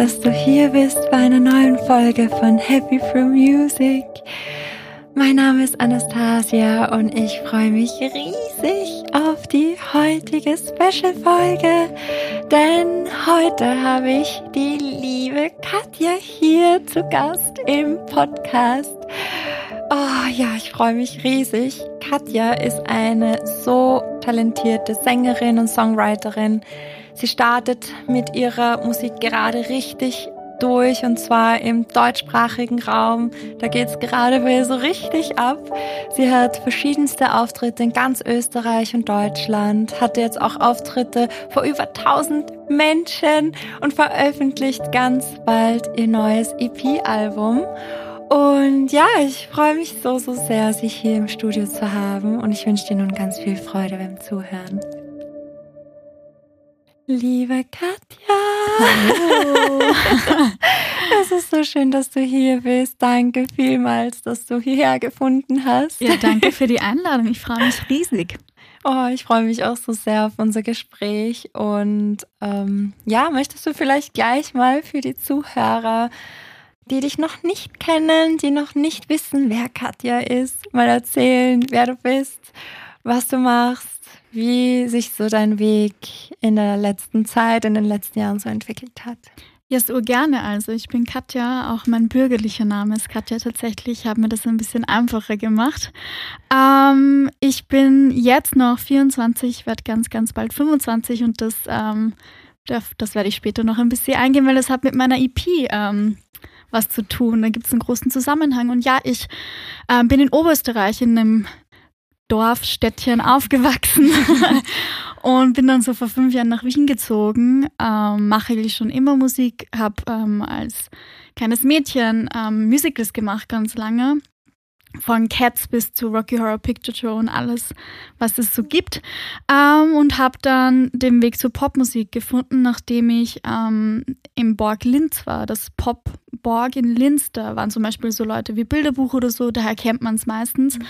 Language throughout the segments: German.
dass du hier bist bei einer neuen Folge von Happy Through Music. Mein Name ist Anastasia und ich freue mich riesig auf die heutige Special-Folge, denn heute habe ich die liebe Katja hier zu Gast im Podcast. Oh ja, ich freue mich riesig. Katja ist eine so talentierte Sängerin und Songwriterin. Sie startet mit ihrer Musik gerade richtig durch und zwar im deutschsprachigen Raum. Da geht's gerade wieder so richtig ab. Sie hat verschiedenste Auftritte in ganz Österreich und Deutschland, hatte jetzt auch Auftritte vor über 1000 Menschen und veröffentlicht ganz bald ihr neues EP-Album. Und ja, ich freue mich so, so sehr, Sie hier im Studio zu haben und ich wünsche dir nun ganz viel Freude beim Zuhören. Liebe Katja. Hallo. Es ist so schön, dass du hier bist. Danke vielmals, dass du hierher gefunden hast. Ja, danke für die Einladung. Ich freue mich riesig. Oh, ich freue mich auch so sehr auf unser Gespräch. Und ähm, ja, möchtest du vielleicht gleich mal für die Zuhörer, die dich noch nicht kennen, die noch nicht wissen, wer Katja ist, mal erzählen, wer du bist, was du machst? Wie sich so dein Weg in der letzten Zeit, in den letzten Jahren so entwickelt hat. Ja, so gerne. Also ich bin Katja, auch mein bürgerlicher Name ist Katja tatsächlich. Ich habe mir das ein bisschen einfacher gemacht. Ähm, ich bin jetzt noch 24, werde ganz, ganz bald 25 und das, ähm, das, das, werde ich später noch ein bisschen eingehen, weil das hat mit meiner EP ähm, was zu tun. Da gibt es einen großen Zusammenhang. Und ja, ich äh, bin in Oberösterreich in einem Dorfstädtchen aufgewachsen und bin dann so vor fünf Jahren nach Wien gezogen. Ähm, mache eigentlich schon immer Musik, habe ähm, als kleines Mädchen ähm, Musicals gemacht ganz lange. Von Cats bis zu Rocky Horror Picture Show und alles, was es so gibt. Ähm, und habe dann den Weg zur Popmusik gefunden, nachdem ich ähm, im Borg Linz war. Das Pop Borg in Linz, da waren zum Beispiel so Leute wie Bilderbuch oder so, daher kennt man es meistens. Mhm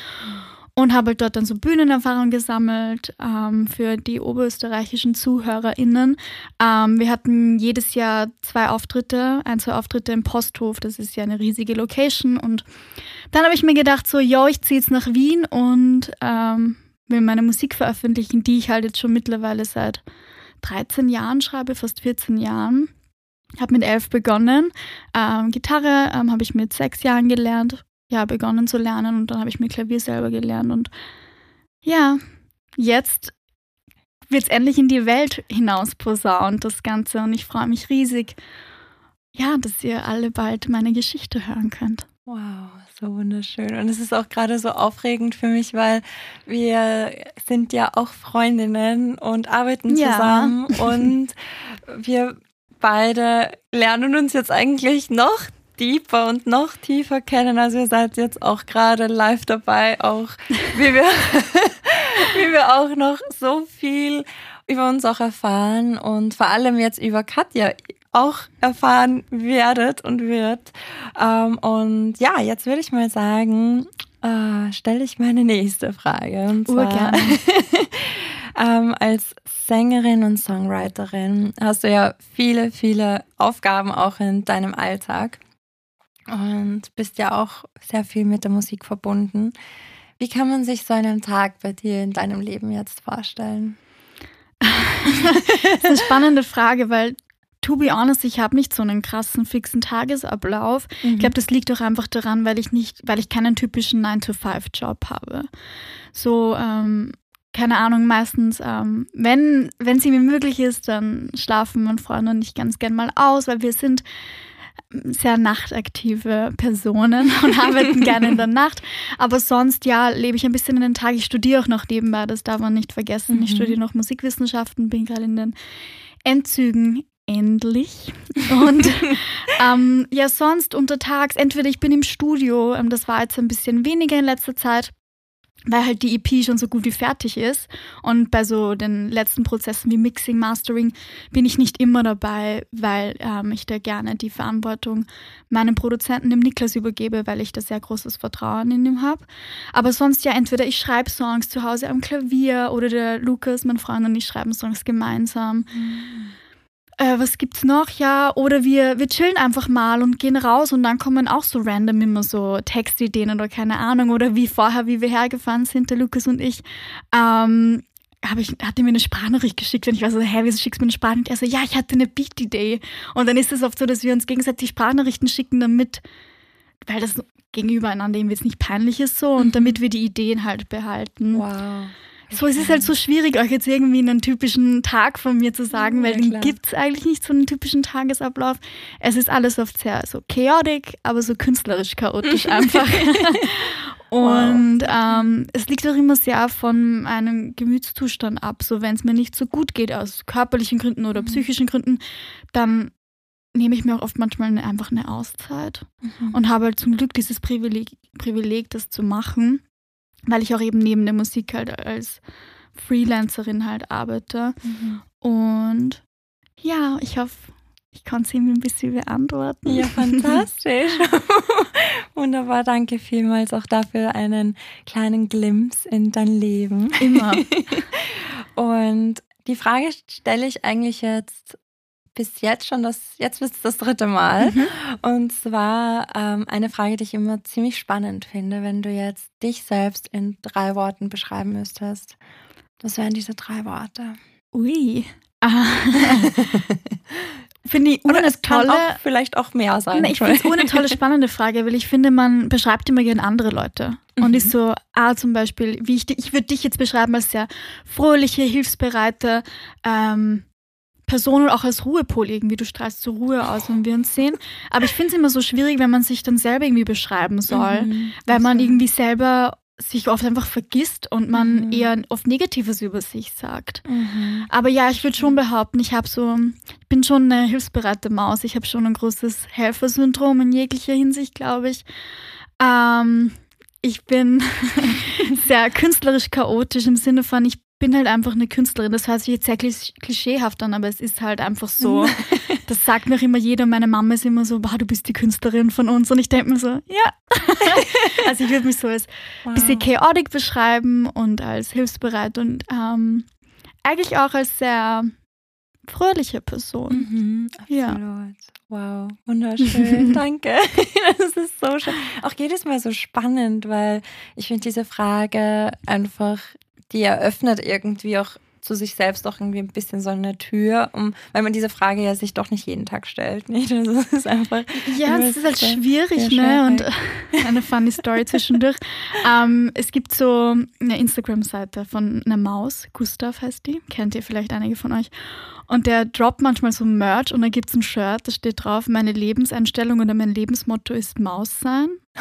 und habe dort dann so Bühnenerfahrung gesammelt ähm, für die oberösterreichischen ZuhörerInnen. Ähm, wir hatten jedes Jahr zwei Auftritte, ein, zwei Auftritte im Posthof, das ist ja eine riesige Location und dann habe ich mir gedacht so, yo, ich ziehe jetzt nach Wien und ähm, will meine Musik veröffentlichen, die ich halt jetzt schon mittlerweile seit 13 Jahren schreibe, fast 14 Jahren. Habe mit elf begonnen. Ähm, Gitarre ähm, habe ich mit sechs Jahren gelernt ja, begonnen zu lernen und dann habe ich mir Klavier selber gelernt und ja, jetzt wird es endlich in die Welt hinaus posaunt, das Ganze und ich freue mich riesig, ja, dass ihr alle bald meine Geschichte hören könnt. Wow, so wunderschön. Und es ist auch gerade so aufregend für mich, weil wir sind ja auch Freundinnen und arbeiten zusammen ja. und wir beide lernen uns jetzt eigentlich noch deeper und noch tiefer kennen. Also ihr seid jetzt auch gerade live dabei, auch wie wir, wie wir auch noch so viel über uns auch erfahren und vor allem jetzt über Katja auch erfahren werdet und wird. Ähm, und ja, jetzt würde ich mal sagen, äh, stelle ich meine nächste Frage. Und zwar, ähm, als Sängerin und Songwriterin hast du ja viele, viele Aufgaben auch in deinem Alltag und bist ja auch sehr viel mit der Musik verbunden. Wie kann man sich so einen Tag bei dir in deinem Leben jetzt vorstellen? das ist eine spannende Frage, weil to be honest, ich habe nicht so einen krassen fixen Tagesablauf. Mhm. Ich glaube, das liegt auch einfach daran, weil ich nicht, weil ich keinen typischen 9-to-5-Job habe. So, ähm, keine Ahnung, meistens, ähm, wenn es mir möglich ist, dann schlafen mein Freund und ich ganz gern mal aus, weil wir sind sehr nachtaktive Personen und arbeiten gerne in der Nacht. Aber sonst, ja, lebe ich ein bisschen in den Tag. Ich studiere auch noch nebenbei, das darf man nicht vergessen. Mhm. Ich studiere noch Musikwissenschaften, bin gerade in den Endzügen endlich. Und ähm, ja, sonst untertags, entweder ich bin im Studio, ähm, das war jetzt ein bisschen weniger in letzter Zeit, weil halt die EP schon so gut wie fertig ist. Und bei so den letzten Prozessen wie Mixing, Mastering bin ich nicht immer dabei, weil ähm, ich da gerne die Verantwortung meinem Produzenten, dem Niklas, übergebe, weil ich da sehr großes Vertrauen in ihm habe. Aber sonst ja, entweder ich schreibe Songs zu Hause am Klavier oder der Lukas, mein Freund und ich schreiben Songs gemeinsam. Mhm äh, was gibt's noch? Ja, oder wir, wir chillen einfach mal und gehen raus und dann kommen auch so random immer so Textideen oder keine Ahnung. Oder wie vorher, wie wir hergefahren sind, der Lukas und ich, ähm, ich, hat er mir eine Sprachnachricht geschickt und ich war so, hä, wieso schickst du mir eine Sprachnachricht? Er so, ja, ich hatte eine Beat-Idee. Und dann ist es oft so, dass wir uns gegenseitig Sprachnachrichten schicken, damit, weil das gegenüber einander eben jetzt nicht peinlich ist so und mhm. damit wir die Ideen halt behalten. Wow. So, es ist halt so schwierig, euch jetzt irgendwie einen typischen Tag von mir zu sagen, weil ja, den gibt es eigentlich nicht so einen typischen Tagesablauf. Es ist alles oft sehr so chaotic, aber so künstlerisch chaotisch einfach. Und ähm, es liegt auch immer sehr von einem Gemütszustand ab. So, wenn es mir nicht so gut geht, aus körperlichen Gründen oder mhm. psychischen Gründen, dann nehme ich mir auch oft manchmal eine, einfach eine Auszeit mhm. und habe halt zum Glück dieses Privileg, Privileg, das zu machen weil ich auch eben neben der Musik halt als Freelancerin halt arbeite. Mhm. Und ja, ich hoffe, ich kann es irgendwie ein bisschen beantworten. Ja, fantastisch. Wunderbar, danke vielmals auch dafür einen kleinen Glimpse in dein Leben. Immer. Und die Frage stelle ich eigentlich jetzt bis jetzt schon das, jetzt ist das dritte Mal. Mhm. Und zwar ähm, eine Frage, die ich immer ziemlich spannend finde, wenn du jetzt dich selbst in drei Worten beschreiben müsstest. Was wären diese drei Worte? Ui. Ah. finde ich Oder es tolle, kann auch vielleicht auch mehr sein. ich finde es eine tolle, spannende Frage, weil ich finde, man beschreibt immer gerne andere Leute. Mhm. Und ist so, ah, zum Beispiel, wie ich, ich würde dich jetzt beschreiben als sehr fröhliche, hilfsbereite, ähm, Person und auch als Ruhepol irgendwie. Du strahlst zur Ruhe aus, wenn wir uns sehen. Aber ich finde es immer so schwierig, wenn man sich dann selber irgendwie beschreiben soll, mhm, weil man irgendwie selber sich oft einfach vergisst und man mhm. eher oft Negatives über sich sagt. Mhm. Aber ja, ich würde schon behaupten, ich habe so, ich bin schon eine hilfsbereite Maus. Ich habe schon ein großes Helfersyndrom in jeglicher Hinsicht, glaube ich. Ähm, ich bin sehr künstlerisch chaotisch im Sinne von, ich bin halt einfach eine Künstlerin. Das hört sich jetzt sehr klischeehaft an, aber es ist halt einfach so. Das sagt mir auch immer jeder. Meine Mama ist immer so, wow, du bist die Künstlerin von uns. Und ich denke mir so, ja. also ich würde mich so als wow. bisschen chaotic beschreiben und als hilfsbereit und ähm, eigentlich auch als sehr fröhliche Person. Mhm, absolut. Ja. Wow, wunderschön. Danke. Das ist so schön. Auch jedes Mal so spannend, weil ich finde diese Frage einfach die eröffnet irgendwie auch zu sich selbst auch irgendwie ein bisschen so eine Tür, um, weil man diese Frage ja sich doch nicht jeden Tag stellt. Nicht? Also es ist einfach. Ja, es ist halt schwierig, ne? Und eine funny Story zwischendurch. ähm, es gibt so eine Instagram-Seite von einer Maus, Gustav heißt die, kennt ihr vielleicht einige von euch. Und der droppt manchmal so Merch und da gibt es ein Shirt, da steht drauf, meine Lebenseinstellung oder mein Lebensmotto ist Maus sein.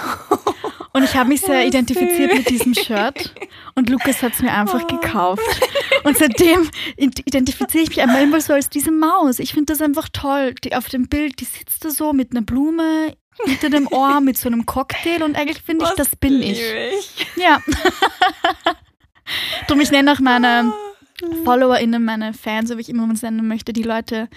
Und ich habe mich sehr oh, identifiziert mit diesem Shirt und Lukas hat es mir einfach oh. gekauft. Und seitdem identifiziere ich mich einmal immer so als diese Maus. Ich finde das einfach toll. Die auf dem Bild, die sitzt da so mit einer Blume hinter dem Ohr, mit so einem Cocktail und eigentlich finde ich, das bin ich. ich. Ja. Drum, ich nenne auch meine oh. FollowerInnen, meine Fans, so wie ich immer was nennen möchte, die Leute,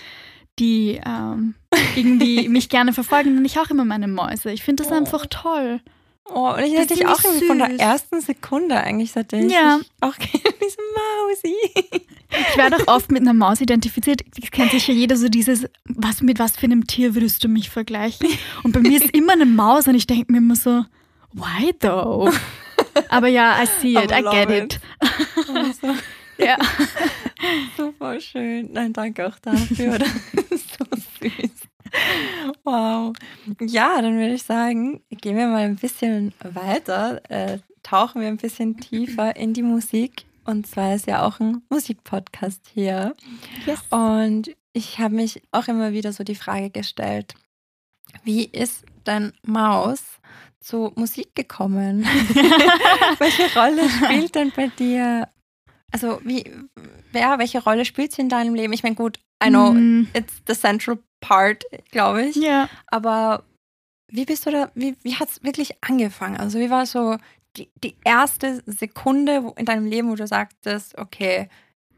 die ähm, irgendwie mich gerne verfolgen, nenne ich auch immer meine Mäuse. Ich finde das oh. einfach toll. Oh, und ich hätte dich auch irgendwie von der ersten Sekunde eigentlich, seitdem ja. ich auch kenne, diese Mausi. Ich werde auch oft mit einer Maus identifiziert. Das kennt sicher jeder so dieses, was mit was für einem Tier würdest du mich vergleichen? Und bei mir ist immer eine Maus und ich denke mir immer so, why though? Aber ja, I see it, I get it. it. Also. Ja. Super schön. Nein, danke auch dafür. Das ist so süß. Wow. Ja, dann würde ich sagen, gehen wir mal ein bisschen weiter, äh, tauchen wir ein bisschen tiefer in die Musik. Und zwar ist ja auch ein Musikpodcast hier. Yes. Und ich habe mich auch immer wieder so die Frage gestellt, wie ist dein Maus zu Musik gekommen? Welche Rolle spielt denn bei dir also wie, ja, welche Rolle spielt sie in deinem Leben? Ich meine, gut, I know, mm. it's the central part, glaube ich. Ja. Aber wie bist du da, wie, wie hat es wirklich angefangen? Also wie war so die, die erste Sekunde in deinem Leben, wo du sagtest, okay,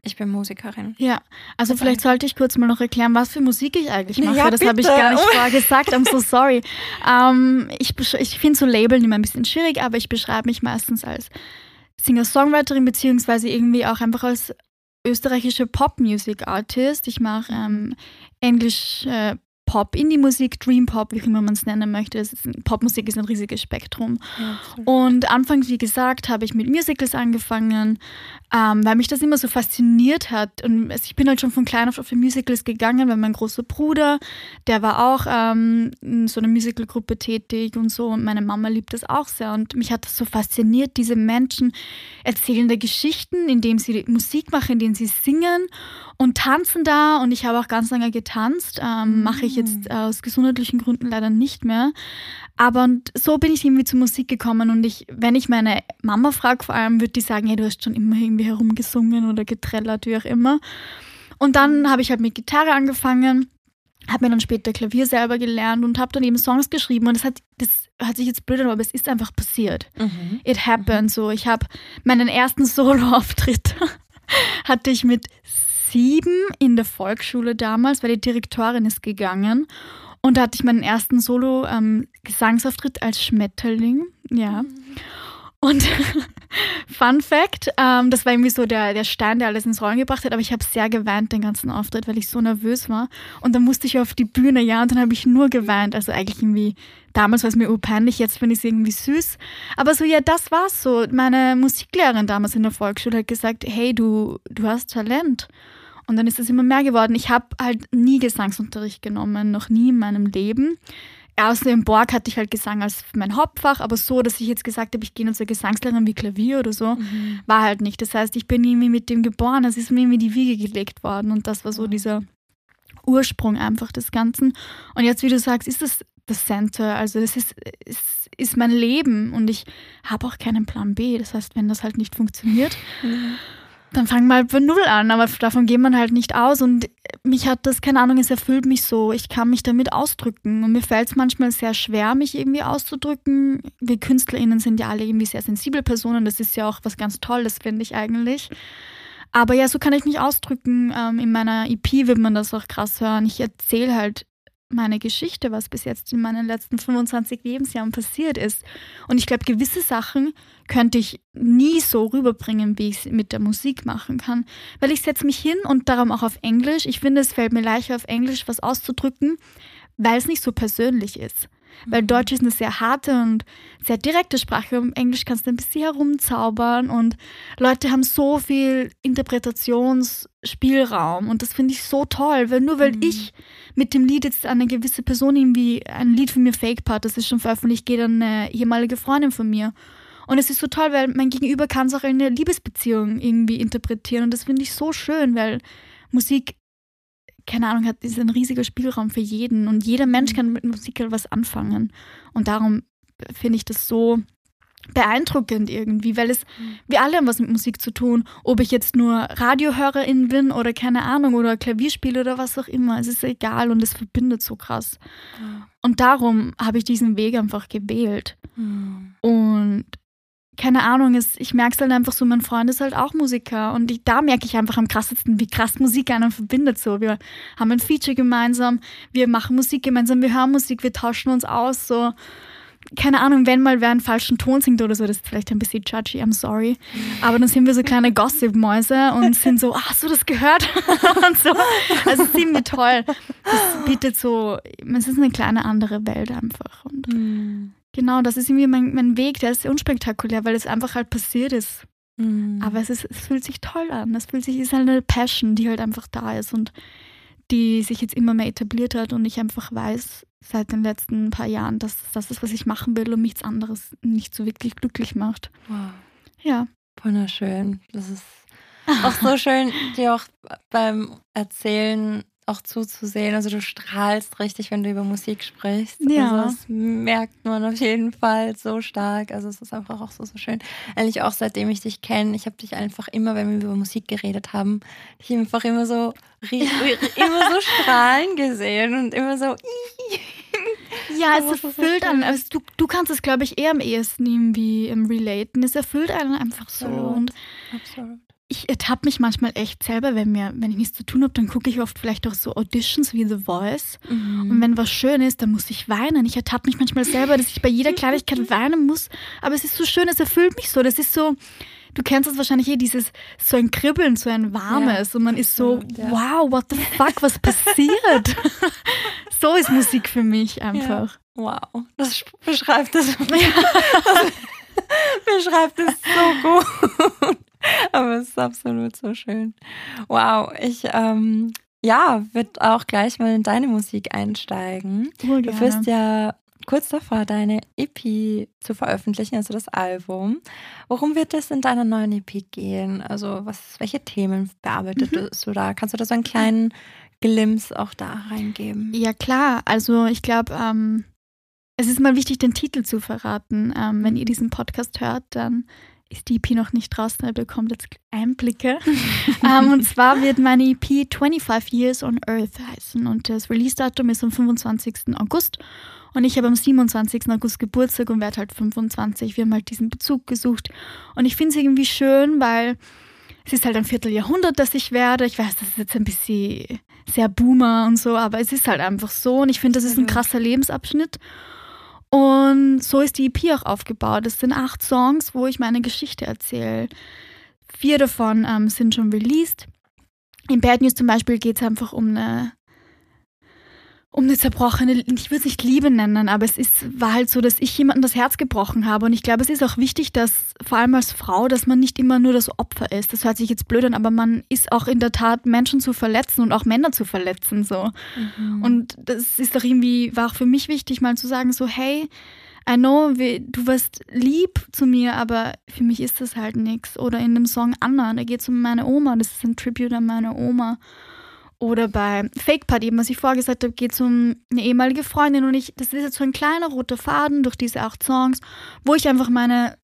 ich bin Musikerin. Ja, also das vielleicht sollte ich kurz mal noch erklären, was für Musik ich eigentlich mache. Ja, das habe ich gar nicht vorher gesagt. I'm so sorry. Ähm, ich ich finde so Labeln immer ein bisschen schwierig, aber ich beschreibe mich meistens als Singer-Songwriterin beziehungsweise irgendwie auch einfach als österreichische Pop-Music-Artist. Ich mache ähm, Englisch, äh, Pop, Indie-Musik, Dream Pop, wie immer man es nennen möchte. Ist, Popmusik ist ein riesiges Spektrum. Ja, und anfangs, wie gesagt, habe ich mit Musicals angefangen, ähm, weil mich das immer so fasziniert hat. Und ich bin halt schon von klein auf auf die Musicals gegangen, weil mein großer Bruder, der war auch ähm, in so einer Musicalgruppe tätig und so. Und meine Mama liebt das auch sehr. Und mich hat das so fasziniert, diese Menschen erzählen da Geschichten, indem sie Musik machen, indem sie singen und tanzen da. Und ich habe auch ganz lange getanzt. Ähm, Mache ich jetzt mhm. aus gesundheitlichen Gründen leider nicht mehr. Aber und so bin ich irgendwie zur Musik gekommen. Und ich, wenn ich meine Mama frage, vor allem, würde die sagen, hey, du hast schon immer irgendwie herumgesungen oder getrellert, wie auch immer. Und dann habe ich halt mit Gitarre angefangen habe mir dann später Klavier selber gelernt und habe dann eben Songs geschrieben und das hat das hört sich jetzt blöd an, aber es ist einfach passiert. Mhm. It happened mhm. so. Ich habe meinen ersten Solo-Auftritt hatte ich mit sieben in der Volksschule damals, weil die Direktorin ist gegangen. Und da hatte ich meinen ersten Solo-Gesangsauftritt ähm, als Schmetterling. Ja. Und Fun Fact, ähm, das war irgendwie so der, der Stein, der alles ins Rollen gebracht hat, aber ich habe sehr geweint den ganzen Auftritt, weil ich so nervös war. Und dann musste ich auf die Bühne, ja, und dann habe ich nur geweint. Also eigentlich irgendwie, damals war es mir urpeinlich, jetzt finde ich es irgendwie süß. Aber so, ja, das war's so. Meine Musiklehrerin damals in der Volksschule hat gesagt, hey, du, du hast Talent. Und dann ist es immer mehr geworden. Ich habe halt nie Gesangsunterricht genommen, noch nie in meinem Leben. Außer im Borg hatte ich halt Gesang als mein Hauptfach, aber so, dass ich jetzt gesagt habe, ich gehe zur Gesangslehrerin wie Klavier oder so, mhm. war halt nicht. Das heißt, ich bin irgendwie mit dem geboren, es ist mir irgendwie die Wiege gelegt worden und das war so dieser Ursprung einfach des Ganzen. Und jetzt, wie du sagst, ist das das Center, also es ist, es ist mein Leben und ich habe auch keinen Plan B. Das heißt, wenn das halt nicht funktioniert, mhm dann fangen wir halt bei Null an, aber davon geht man halt nicht aus und mich hat das, keine Ahnung, es erfüllt mich so. Ich kann mich damit ausdrücken und mir fällt es manchmal sehr schwer, mich irgendwie auszudrücken. Wir KünstlerInnen sind ja alle irgendwie sehr sensible Personen, das ist ja auch was ganz Tolles, finde ich eigentlich. Aber ja, so kann ich mich ausdrücken. Ähm, in meiner EP wird man das auch krass hören. Ich erzähle halt meine Geschichte, was bis jetzt in meinen letzten 25 Lebensjahren passiert ist. Und ich glaube, gewisse Sachen könnte ich nie so rüberbringen, wie ich es mit der Musik machen kann. Weil ich setze mich hin und darum auch auf Englisch. Ich finde, es fällt mir leichter, auf Englisch was auszudrücken, weil es nicht so persönlich ist. Weil mhm. Deutsch ist eine sehr harte und sehr direkte Sprache. Im Englisch kannst du ein bisschen herumzaubern und Leute haben so viel Interpretationsspielraum und das finde ich so toll, weil nur weil mhm. ich mit dem Lied jetzt eine gewisse Person irgendwie ein Lied von mir Fake Part, das ist schon veröffentlicht, geht an eine ehemalige Freundin von mir. Und es ist so toll, weil mein Gegenüber kann es auch in eine Liebesbeziehung irgendwie interpretieren und das finde ich so schön, weil Musik keine Ahnung, hat ist ein riesiger Spielraum für jeden und jeder Mensch mhm. kann mit Musik halt was anfangen. Und darum finde ich das so beeindruckend irgendwie, weil es, mhm. wir alle haben was mit Musik zu tun, ob ich jetzt nur Radiohörerin bin oder keine Ahnung oder Klavier spiele oder was auch immer, es ist egal und es verbindet so krass. Und darum habe ich diesen Weg einfach gewählt. Mhm. Und keine Ahnung, ist, ich merke es halt einfach so, mein Freund ist halt auch Musiker und ich, da merke ich einfach am krassesten, wie krass Musik einen verbindet. So, wir haben ein Feature gemeinsam, wir machen Musik gemeinsam, wir hören Musik, wir tauschen uns aus, so. Keine Ahnung, wenn mal wer einen falschen Ton singt oder so, das ist vielleicht ein bisschen judgy, I'm sorry. Aber dann sind wir so kleine Gossip-Mäuse und sind so, ah, hast du das gehört? und so. Also ziemlich toll. Das bietet so, es ist eine kleine andere Welt einfach. Und mm. Genau, das ist irgendwie mein, mein Weg, der ist unspektakulär, weil es einfach halt passiert ist. Mhm. Aber es, ist, es fühlt sich toll an. Es fühlt sich, ist halt eine Passion, die halt einfach da ist und die sich jetzt immer mehr etabliert hat und ich einfach weiß seit den letzten paar Jahren, dass das ist, was ich machen will und nichts anderes nicht so wirklich glücklich macht. Wow. Ja. Wunderschön. Das ist auch so schön, dir auch beim Erzählen auch zuzusehen. Also du strahlst richtig, wenn du über Musik sprichst. Ja. Also das merkt man auf jeden Fall so stark. Also es ist einfach auch so, so schön. Eigentlich auch seitdem ich dich kenne, ich habe dich einfach immer, wenn wir über Musik geredet haben, dich einfach immer so, immer so strahlen gesehen und immer so, Ja, es erfüllt einen. Also du, du kannst es, glaube ich, eher am ehesten irgendwie im Relaten. Es erfüllt einen einfach so. Absolut. Und Absolut ich ertappe mich manchmal echt selber, wenn, mir, wenn ich nichts zu tun habe, dann gucke ich oft vielleicht auch so Auditions wie The Voice. Mhm. Und wenn was schön ist, dann muss ich weinen. Ich ertappe mich manchmal selber, dass ich bei jeder Kleinigkeit weinen muss. Aber es ist so schön, es erfüllt mich so. Das ist so, du kennst das wahrscheinlich eh, dieses so ein Kribbeln, so ein warmes. Ja, und man ist so, ja. wow, what the fuck, was passiert? so ist Musik für mich einfach. Ja. Wow, das beschreibt es. Ja. beschreibt es so gut. Aber es ist absolut so schön. Wow, ich ähm, ja, wird auch gleich mal in deine Musik einsteigen. Oh, du wirst ja kurz davor, deine EP zu veröffentlichen, also das Album. Worum wird es in deiner neuen EP gehen? Also, was, welche Themen bearbeitest mhm. du da? Kannst du da so einen kleinen Glimps auch da reingeben? Ja, klar. Also, ich glaube, ähm, es ist mal wichtig, den Titel zu verraten. Ähm, wenn ihr diesen Podcast hört, dann ist die EP noch nicht draußen, ihr bekommt jetzt Einblicke. um, ähm, und zwar wird meine EP 25 Years on Earth heißen und das Release-Datum ist am 25. August. Und ich habe am 27. August Geburtstag und werde halt 25. Wir haben halt diesen Bezug gesucht. Und ich finde es irgendwie schön, weil es ist halt ein Vierteljahrhundert, dass ich werde. Ich weiß, das ist jetzt ein bisschen sehr Boomer und so, aber es ist halt einfach so. Und ich finde, das ist ein krasser Lebensabschnitt. Und so ist die EP auch aufgebaut. Es sind acht Songs, wo ich meine Geschichte erzähle. Vier davon ähm, sind schon released. In Bad News zum Beispiel geht es einfach um eine um eine zerbrochene, ich würde es nicht Liebe nennen, aber es ist, war halt so, dass ich jemandem das Herz gebrochen habe. Und ich glaube, es ist auch wichtig, dass, vor allem als Frau, dass man nicht immer nur das Opfer ist. Das hört sich jetzt blöd an, aber man ist auch in der Tat, Menschen zu verletzen und auch Männer zu verletzen, so. Mhm. Und das ist doch irgendwie, war auch für mich wichtig, mal zu sagen, so, hey, I know, du wirst lieb zu mir, aber für mich ist das halt nichts. Oder in dem Song Anna, da geht es um meine Oma, das ist ein Tribute an meine Oma. Oder bei Fake Party, was ich vorher gesagt habe, geht es um eine ehemalige Freundin und ich, das ist jetzt so ein kleiner roter Faden durch diese acht Songs, wo ich einfach meine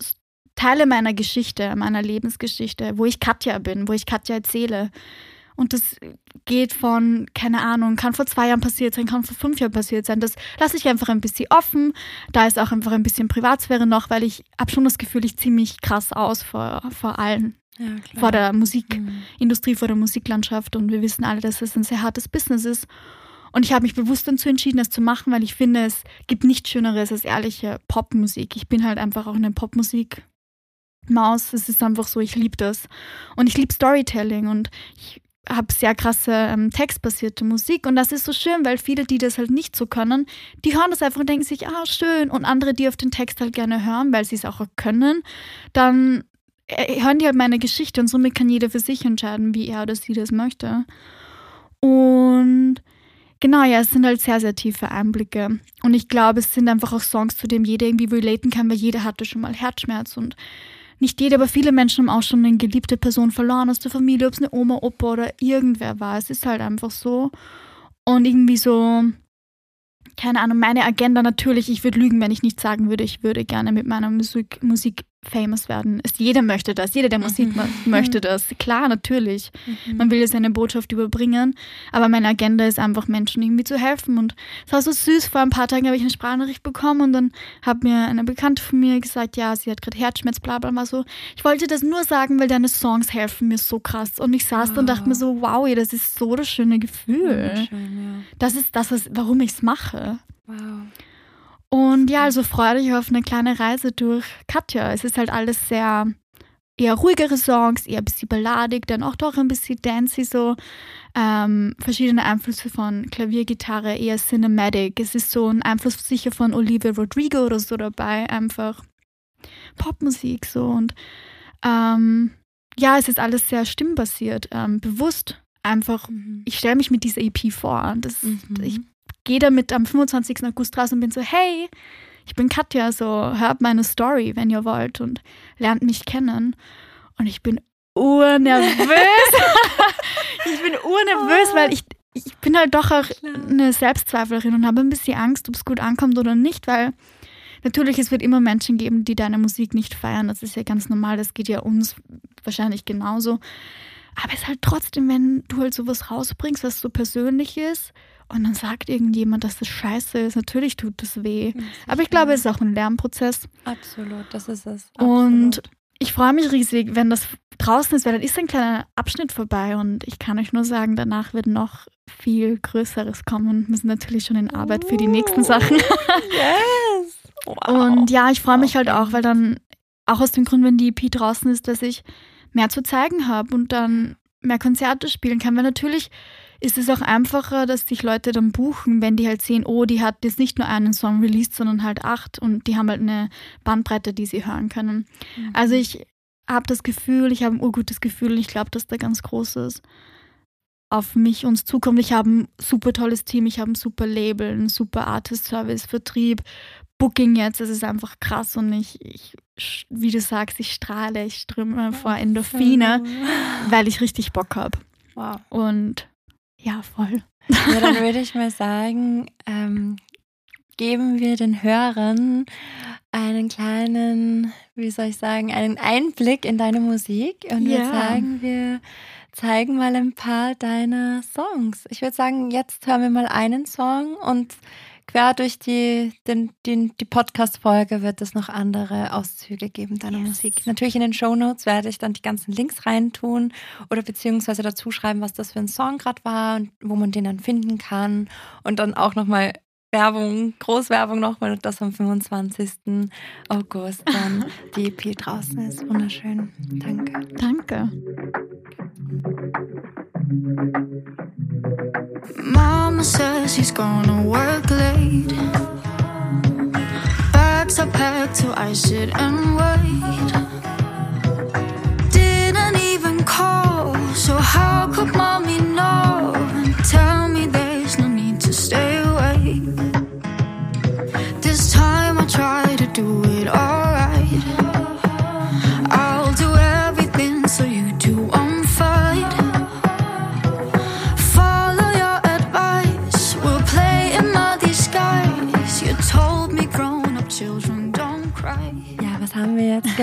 Teile meiner Geschichte, meiner Lebensgeschichte, wo ich Katja bin, wo ich Katja erzähle. Und das geht von, keine Ahnung, kann vor zwei Jahren passiert sein, kann vor fünf Jahren passiert sein. Das lasse ich einfach ein bisschen offen. Da ist auch einfach ein bisschen Privatsphäre noch, weil ich habe schon das Gefühl, ich ziehe mich krass aus vor, vor allen ja, vor der Musikindustrie, mhm. vor der Musiklandschaft. Und wir wissen alle, dass es ein sehr hartes Business ist. Und ich habe mich bewusst dazu entschieden, das zu machen, weil ich finde, es gibt nichts Schöneres als ehrliche Popmusik. Ich bin halt einfach auch eine Popmusik. Maus, es ist einfach so, ich liebe das. Und ich liebe Storytelling und ich habe sehr krasse ähm, textbasierte Musik und das ist so schön, weil viele, die das halt nicht so können, die hören das einfach und denken sich, ah, schön. Und andere, die auf den Text halt gerne hören, weil sie es auch können, dann hören die halt meine Geschichte und somit kann jeder für sich entscheiden, wie er oder sie das möchte. Und genau, ja, es sind halt sehr, sehr tiefe Einblicke. Und ich glaube, es sind einfach auch Songs, zu denen jeder irgendwie relaten kann, weil jeder hatte schon mal Herzschmerz und nicht jeder, aber viele Menschen haben auch schon eine geliebte Person verloren aus der Familie, ob es eine Oma, Opa oder irgendwer war. Es ist halt einfach so. Und irgendwie so, keine Ahnung, meine Agenda natürlich, ich würde lügen, wenn ich nicht sagen würde, ich würde gerne mit meiner Musik, Musik famous werden. Ist, jeder möchte das, jeder, der Musik mhm. möchte das. Klar, natürlich. Mhm. Man will ja seine Botschaft überbringen, aber meine Agenda ist einfach, Menschen irgendwie zu helfen. Und es war so süß, vor ein paar Tagen habe ich eine Sprachnachricht bekommen und dann hat mir eine Bekannte von mir gesagt, ja, sie hat gerade Herzschmerz, bla bla, war so, ich wollte das nur sagen, weil deine Songs helfen mir so krass. Und ich saß oh. und dachte mir so, wow, das ist so das schöne Gefühl. Schön, ja. Das ist das, was, warum ich es mache. Wow. Und ja, also freue dich auf eine kleine Reise durch Katja. Es ist halt alles sehr eher ruhigere Songs, eher ein bisschen balladig, dann auch doch ein bisschen dancey so. Ähm, verschiedene Einflüsse von Klavier, Gitarre, eher cinematic. Es ist so ein Einfluss sicher von Olivia Rodrigo oder so dabei, einfach Popmusik so. Und ähm, ja, es ist alles sehr stimmbasiert, ähm, bewusst. Einfach, mhm. ich stelle mich mit dieser EP vor. Das, mhm. Ich gehe damit am 25. August raus und bin so, hey, ich bin Katja, so hört meine Story, wenn ihr wollt und lernt mich kennen. Und ich bin urnervös. ich bin urnervös, weil ich, ich bin halt doch auch eine Selbstzweiflerin und habe ein bisschen Angst, ob es gut ankommt oder nicht, weil natürlich, es wird immer Menschen geben, die deine Musik nicht feiern. Das ist ja ganz normal, das geht ja uns wahrscheinlich genauso. Aber es ist halt trotzdem, wenn du halt sowas rausbringst, was so persönlich ist, und dann sagt irgendjemand, dass das scheiße ist, natürlich tut das weh. Aber ich glaube, es ist auch ein Lernprozess. Absolut, das ist es. Absolut. Und ich freue mich riesig, wenn das draußen ist, weil dann ist ein kleiner Abschnitt vorbei und ich kann euch nur sagen, danach wird noch viel Größeres kommen. Wir sind natürlich schon in Arbeit für die nächsten Sachen. yes! Wow. Und ja, ich freue mich halt auch, weil dann auch aus dem Grund, wenn die EP draußen ist, dass ich mehr zu zeigen habe und dann mehr Konzerte spielen kann. Weil natürlich ist es auch einfacher, dass sich Leute dann buchen, wenn die halt sehen, oh, die hat jetzt nicht nur einen Song released, sondern halt acht und die haben halt eine Bandbreite, die sie hören können. Mhm. Also ich habe das Gefühl, ich habe ein urgutes Gefühl und ich glaube, dass da ganz Großes auf mich uns zukommt. Ich habe ein super tolles Team, ich habe ein super Label, ein super Artist-Service, Vertrieb, Booking jetzt. Es ist einfach krass und ich, ich, wie du sagst, ich strahle, ich ströme vor Endorphine, weil ich richtig Bock habe. Wow. Und ja, voll. Ja, dann würde ich mal sagen, ähm, geben wir den Hörern einen kleinen, wie soll ich sagen, einen Einblick in deine Musik und ja. würde sagen, wir zeigen mal ein paar deiner Songs. Ich würde sagen, jetzt hören wir mal einen Song und quer durch die, den, den, die Podcast-Folge wird es noch andere Auszüge geben deiner yes. Musik. Natürlich in den Show Notes werde ich dann die ganzen Links reintun oder beziehungsweise dazu schreiben, was das für ein Song gerade war und wo man den dann finden kann. Und dann auch nochmal Werbung, Großwerbung nochmal, dass am 25. August dann die EP draußen ist. Wunderschön. Danke. Danke. Mama says he's gonna work late. Bags are packed, so I sit and wait. Didn't even call, so how could mommy know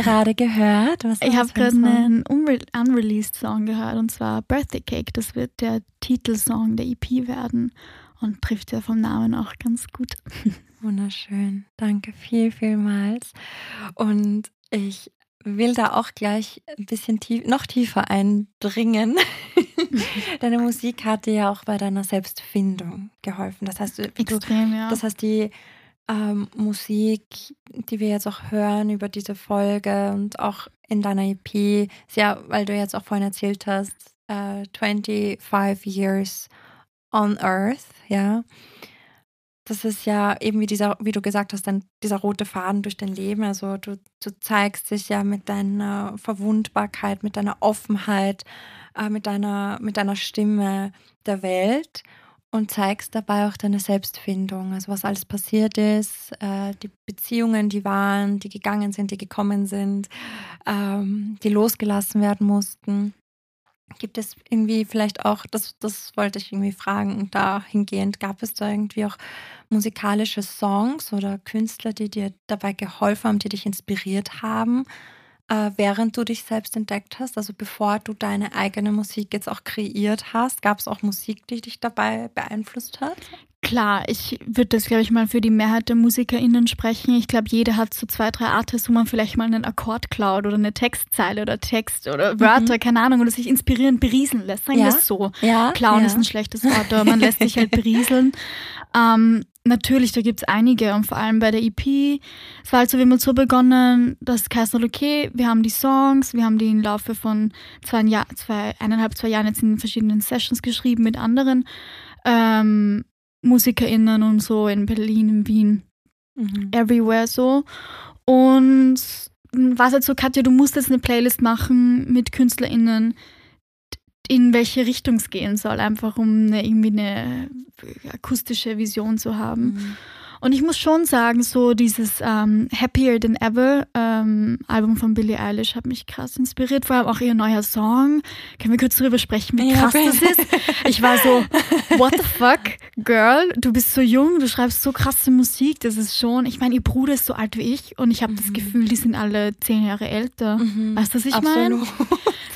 gerade gehört? ich habe gerade einen unreleased Song gehört und zwar Birthday Cake. Das wird der Titelsong der EP werden und trifft ja vom Namen auch ganz gut. Wunderschön. Danke viel, vielmals. Und ich will da auch gleich ein bisschen tief, noch tiefer eindringen. Deine Musik hat dir ja auch bei deiner Selbstfindung geholfen. Das heißt, Extrem, du, ja. das heißt, die ähm, Musik, die wir jetzt auch hören über diese Folge und auch in deiner EP, ja, weil du jetzt auch vorhin erzählt hast, äh, 25 Years on Earth, ja. Das ist ja eben wie dieser, wie du gesagt hast, dann dieser rote Faden durch dein Leben. Also du, du zeigst dich ja mit deiner Verwundbarkeit, mit deiner Offenheit, äh, mit, deiner, mit deiner Stimme der Welt und zeigst dabei auch deine Selbstfindung, also was alles passiert ist, äh, die Beziehungen, die waren, die gegangen sind, die gekommen sind, ähm, die losgelassen werden mussten. Gibt es irgendwie vielleicht auch, das, das wollte ich irgendwie fragen, dahingehend, gab es da irgendwie auch musikalische Songs oder Künstler, die dir dabei geholfen haben, die dich inspiriert haben? Äh, während du dich selbst entdeckt hast, also bevor du deine eigene Musik jetzt auch kreiert hast, gab es auch Musik, die dich dabei beeinflusst hat? Klar, ich würde das, glaube ich, mal für die Mehrheit der MusikerInnen sprechen. Ich glaube, jeder hat so zwei, drei Artists, wo man vielleicht mal einen Akkord klaut oder eine Textzeile oder Text oder Wörter, mhm. keine Ahnung, oder sich inspirieren, berieseln lässt. Sagen wir ja? es so. Ja, Klauen ja. ist ein schlechtes Wort, aber man lässt sich halt berieseln. Ähm, natürlich, da gibt es einige und vor allem bei der EP. Es war halt so, wir haben so begonnen, dass Kaiser okay, wir haben die Songs, wir haben die im Laufe von zwei, Jahr, zwei eineinhalb, zwei Jahren jetzt in verschiedenen Sessions geschrieben mit anderen ähm, MusikerInnen und so in Berlin, in Wien, mhm. everywhere so. Und war es halt so, Katja, du musst jetzt eine Playlist machen mit KünstlerInnen, in welche Richtung es gehen soll, einfach um eine, irgendwie eine akustische Vision zu haben. Mhm. Und ich muss schon sagen, so dieses ähm, Happier Than Ever ähm, Album von Billie Eilish hat mich krass inspiriert. Vor allem auch ihr neuer Song. Können wir kurz darüber sprechen, wie krass ja, das ist? Ich war so, what the fuck, girl? Du bist so jung, du schreibst so krasse Musik. Das ist schon, ich meine, ihr Bruder ist so alt wie ich und ich habe mhm. das Gefühl, die sind alle zehn Jahre älter. Mhm. Weißt du, was ich meine?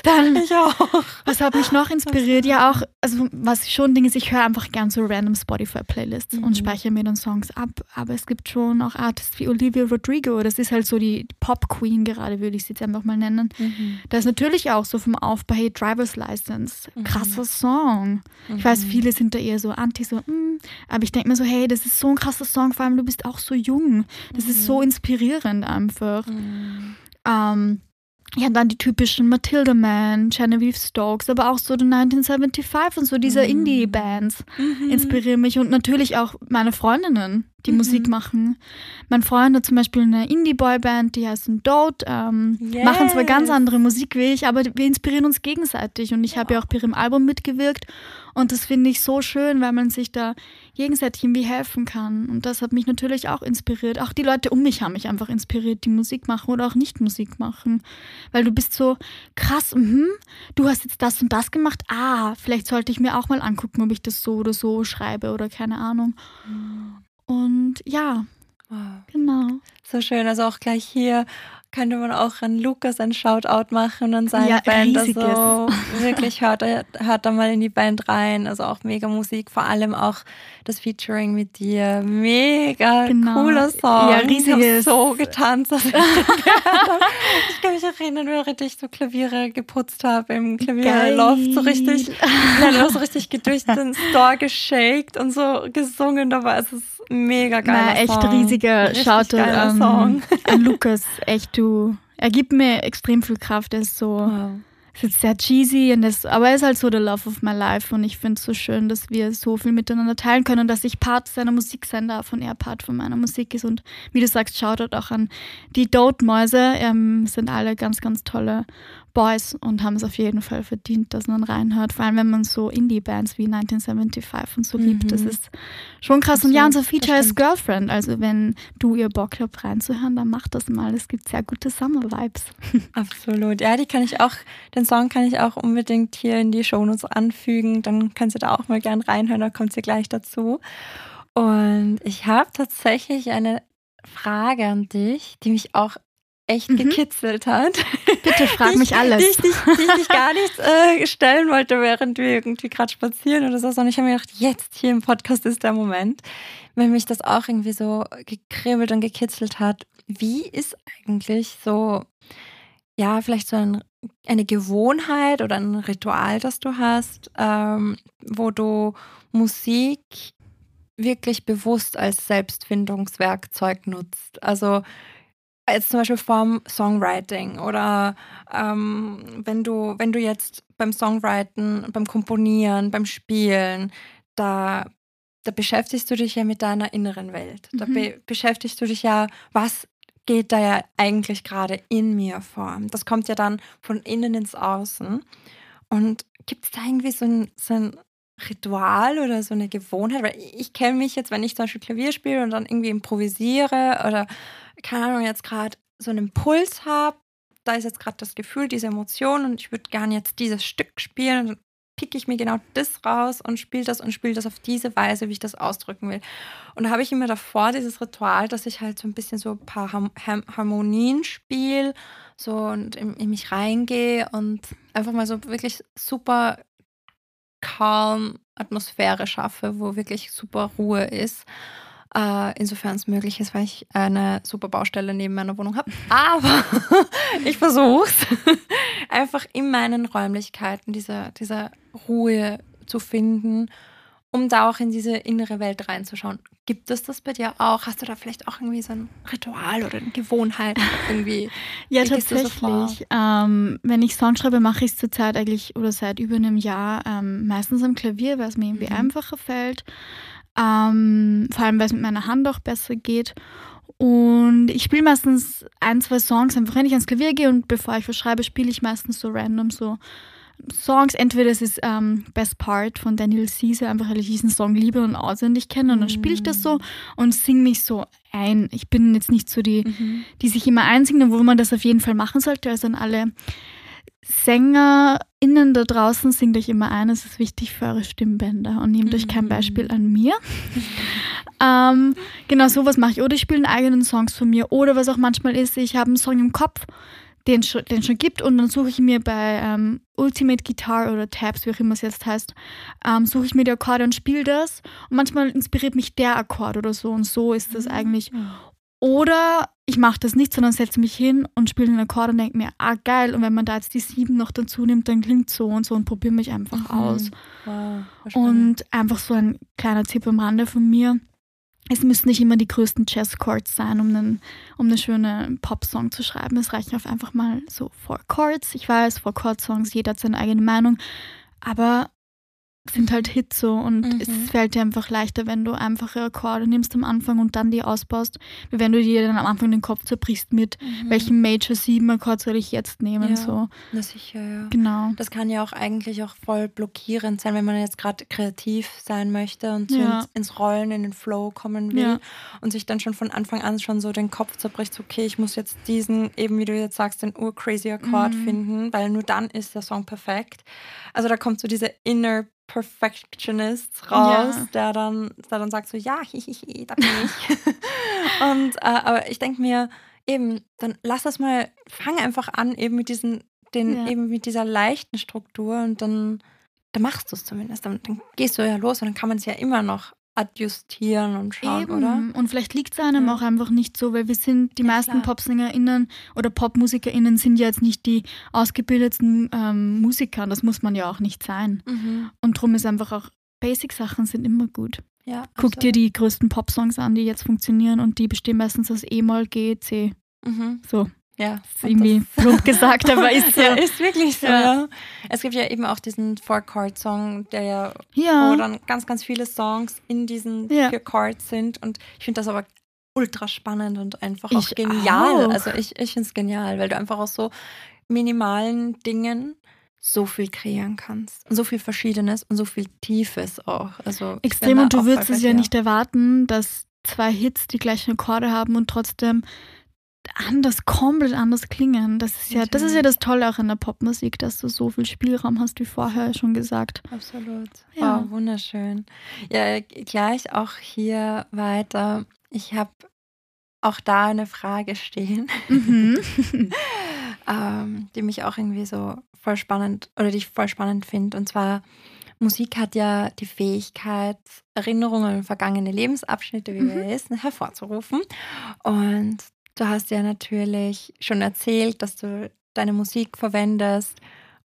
Dann, ich auch. Was hat mich noch inspiriert? Ja, auch, also was schon Ding ist, ich höre einfach gern so random Spotify-Playlists mhm. und speichere mir dann Songs ab. Aber es gibt schon auch Artists wie Olivia Rodrigo. Das ist halt so die Pop-Queen gerade, würde ich sie jetzt einfach mal nennen. Mhm. Da ist natürlich auch so vom Aufbau, hey, Driver's License, mhm. krasser Song. Ich weiß, mhm. viele sind da eher so anti, so, mm. aber ich denke mir so, hey, das ist so ein krasser Song, vor allem du bist auch so jung. Das ist so mhm. inspirierend einfach. Mhm. Ähm, ja, dann die typischen Matilda Man, Genevieve Stokes, aber auch so die 1975 und so diese mhm. Indie-Bands mhm. inspirieren mich und natürlich auch meine Freundinnen, die mhm. Musik machen. Mein Freund hat zum Beispiel eine Indie-Boy-Band, die heißt Dote, ähm, yes. machen zwar ganz andere Musik wie ich, aber wir inspirieren uns gegenseitig und ich habe ja auch bei ihrem Album mitgewirkt und das finde ich so schön, weil man sich da gegenseitig irgendwie helfen kann. Und das hat mich natürlich auch inspiriert. Auch die Leute um mich haben mich einfach inspiriert, die Musik machen oder auch nicht Musik machen. Weil du bist so krass, mh, du hast jetzt das und das gemacht. Ah, vielleicht sollte ich mir auch mal angucken, ob ich das so oder so schreibe oder keine Ahnung. Mhm. Und ja, wow. genau. So schön. Also auch gleich hier könnte man auch an Lukas ein Shoutout machen und seine ja, Band. Riesiges. Also wirklich hört, hört da mal in die Band rein. Also auch mega Musik, vor allem auch das Featuring mit dir. Mega genau. cooler Song. Ja, riesiges. Ich so getanzt. Ich, ich kann mich erinnern, während ich so Klaviere geputzt habe im Klavierloft. So richtig, auch so richtig durch den Store geshaked und so gesungen dabei. Es ist mega geil. Na, echt Song. riesiger Shoutout ähm, an Lukas. Echt, du. Er gibt mir extrem viel Kraft. Er ist so. Wow ist jetzt sehr cheesy, und das, aber er ist halt so the love of my life und ich finde es so schön, dass wir so viel miteinander teilen können und dass ich Part seiner Musik sein darf und er Part von meiner Musik ist. Und wie du sagst, schaut dort auch an die Dote-Mäuse, ähm, sind alle ganz, ganz tolle Boys und haben es auf jeden Fall verdient, dass man reinhört. Vor allem, wenn man so Indie-Bands wie 1975 und so mhm. liebt. Das ist schon krass. Absolut, und ja, unser Feature ist Girlfriend. Also, wenn du ihr Bock habt, reinzuhören, dann macht das mal. Es gibt sehr gute Summer-Vibes. Absolut. Ja, die kann ich auch, den Song kann ich auch unbedingt hier in die Shownotes anfügen. Dann kannst du da auch mal gern reinhören, da kommt sie gleich dazu. Und ich habe tatsächlich eine Frage an dich, die mich auch echt mhm. gekitzelt hat. Bitte frag mich alles. Die ich, die, die ich dich gar nicht äh, stellen wollte, während wir irgendwie gerade spazieren oder so, sondern ich habe mir gedacht, jetzt hier im Podcast ist der Moment, wenn mich das auch irgendwie so gekribbelt und gekitzelt hat. Wie ist eigentlich so, ja, vielleicht so ein, eine Gewohnheit oder ein Ritual, das du hast, ähm, wo du Musik wirklich bewusst als Selbstfindungswerkzeug nutzt? Also jetzt zum Beispiel vom Songwriting oder ähm, wenn du, wenn du jetzt beim Songwriten, beim Komponieren, beim Spielen, da, da beschäftigst du dich ja mit deiner inneren Welt. Da mhm. be beschäftigst du dich ja, was geht da ja eigentlich gerade in mir vor. Das kommt ja dann von innen ins Außen. Und gibt es da irgendwie so ein, so ein Ritual oder so eine Gewohnheit? Weil ich kenne mich jetzt, wenn ich zum Beispiel Klavier spiele und dann irgendwie improvisiere oder keine Ahnung, jetzt gerade so einen Impuls habe, da ist jetzt gerade das Gefühl, diese Emotion und ich würde gerne jetzt dieses Stück spielen und dann picke ich mir genau das raus und spiele das und spiele das auf diese Weise, wie ich das ausdrücken will. Und da habe ich immer davor dieses Ritual, dass ich halt so ein bisschen so ein paar Harmonien spiele, so und in, in mich reingehe und einfach mal so wirklich super calm Atmosphäre schaffe, wo wirklich super Ruhe ist. Äh, insofern es möglich ist, weil ich eine super Baustelle neben meiner Wohnung habe. Aber ich versuche es einfach in meinen Räumlichkeiten diese, diese Ruhe zu finden, um da auch in diese innere Welt reinzuschauen. Gibt es das bei dir auch? Hast du da vielleicht auch irgendwie so ein Ritual oder eine Gewohnheit irgendwie? ja, tatsächlich. So ähm, wenn ich Songs schreibe, mache ich es zurzeit eigentlich oder seit über einem Jahr ähm, meistens am Klavier, weil es mir irgendwie mhm. einfacher fällt. Ähm, vor allem, weil es mit meiner Hand auch besser geht. Und ich spiele meistens ein, zwei Songs, einfach wenn ich ans Klavier gehe und bevor ich was schreibe, spiele ich meistens so random so Songs. Entweder es ist ähm, Best Part von Daniel Caesar, einfach weil ich diesen Song liebe und auswendig kenne und dann spiele ich das so und singe mich so ein. Ich bin jetzt nicht so die, Mhm. die sich immer einsingen, wo man das auf jeden Fall machen sollte. Also an alle SängerInnen da draußen, singt euch immer ein. Es ist wichtig für eure Stimmbänder und nehmt euch kein Mhm. Beispiel an mir. ähm, genau, sowas mache ich. Oder ich spiele einen eigenen Songs von mir. Oder was auch manchmal ist, ich habe einen Song im Kopf, den den schon gibt und dann suche ich mir bei ähm, Ultimate Guitar oder Tabs, wie auch immer es jetzt heißt, ähm, suche ich mir die Akkorde und spiele das. Und manchmal inspiriert mich der Akkord oder so und so ist das eigentlich. Oder ich mache das nicht, sondern setze mich hin und spiele den Akkord und denke mir, ah geil, und wenn man da jetzt die sieben noch dazu nimmt, dann klingt so und so und probiere mich einfach Mhm. aus. Wow. Und einfach so ein kleiner Tipp am Rande von mir. Es müssen nicht immer die größten Jazz-Chords sein, um einen, um eine schöne Pop-Song zu schreiben. Es reichen auch einfach mal so Four Chords. Ich weiß, Four Chord-Songs, jeder hat seine eigene Meinung. Aber sind halt Hits so und Mhm. es fällt dir einfach leichter, wenn du einfache Akkorde nimmst am Anfang und dann die ausbaust, wie wenn du dir dann am Anfang den Kopf zerbrichst mit, Mhm. welchen Major 7 Akkord soll ich jetzt nehmen, Ja. so. Na sicher, ja. Genau. Das kann ja auch eigentlich auch voll blockierend sein, wenn man jetzt gerade kreativ sein möchte und so Ja. ins, ins Rollen, in den Flow kommen will Ja. und sich dann schon von Anfang an schon so den Kopf zerbricht, so, okay, ich muss jetzt diesen, eben wie du jetzt sagst, den ur-crazy Akkord Mhm. finden, weil nur dann ist der Song perfekt. Also da kommt so diese inner Perfectionist raus, Ja. der, dann, der dann sagt so, ja, hihihi, da bin ich. und, äh, aber ich denke mir, eben, dann lass das mal, fang einfach an, eben mit diesen, den, Ja. eben mit dieser leichten Struktur und dann, dann machst du es zumindest. Dann, dann gehst du ja los und dann kann man es ja immer noch adjustieren und schauen, Eben. oder? Und vielleicht liegt es einem Ja. auch einfach nicht so, weil wir sind, die Ja, meisten klar. PopsängerInnen oder PopmusikerInnen sind ja jetzt nicht die ausgebildetsten ähm, Musiker. Das muss man ja auch nicht sein. Und drum ist einfach auch, Basic-Sachen sind immer gut. Ja, Guck dir absolut. die größten Popsongs an, die jetzt funktionieren und die bestehen meistens aus E-Moll, G, C. Mhm. So, Ja. irgendwie plump gesagt, aber ist so. Ja, ist wirklich so, Ja. ja. Es gibt ja eben auch diesen Four-Chord-Song, der ja, wo Ja, dann ganz, ganz viele Songs in diesen Ja. vier Chords sind. Und ich finde das aber ultra spannend und einfach auch Ich genial. auch. Also ich, ich finde es genial, weil du einfach aus so minimalen Dingen so viel kreieren kannst. Und so viel Verschiedenes und so viel Tiefes auch. Also extrem und du würdest es ja nicht erwarten, dass zwei Hits die gleichen Akkorde haben und trotzdem anders, komplett anders klingen. Das ist ja, das ist ja das Tolle auch in der Popmusik, dass du so viel Spielraum hast, wie vorher schon gesagt. Absolut. Ja. Wow, wunderschön. Ja, gleich auch hier weiter. Ich habe auch da eine Frage stehen, Mhm. ähm, die mich auch irgendwie so voll spannend oder die ich voll spannend finde. Und zwar, Musik hat ja die Fähigkeit, Erinnerungen an vergangene Lebensabschnitte, wie Mhm. wir wissen, hervorzurufen. Und du hast ja natürlich schon erzählt, dass du deine Musik verwendest,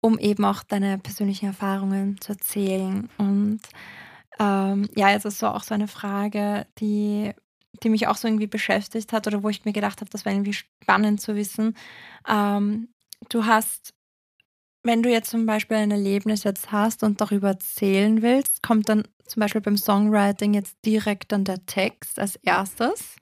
um eben auch deine persönlichen Erfahrungen zu erzählen. Und ähm, ja, jetzt ist so auch so eine Frage, die, die mich auch so irgendwie beschäftigt hat oder wo ich mir gedacht habe, das wäre irgendwie spannend zu wissen. Ähm, du hast, wenn du jetzt zum Beispiel ein Erlebnis jetzt hast und darüber erzählen willst, kommt dann zum Beispiel beim Songwriting jetzt direkt dann der Text als erstes?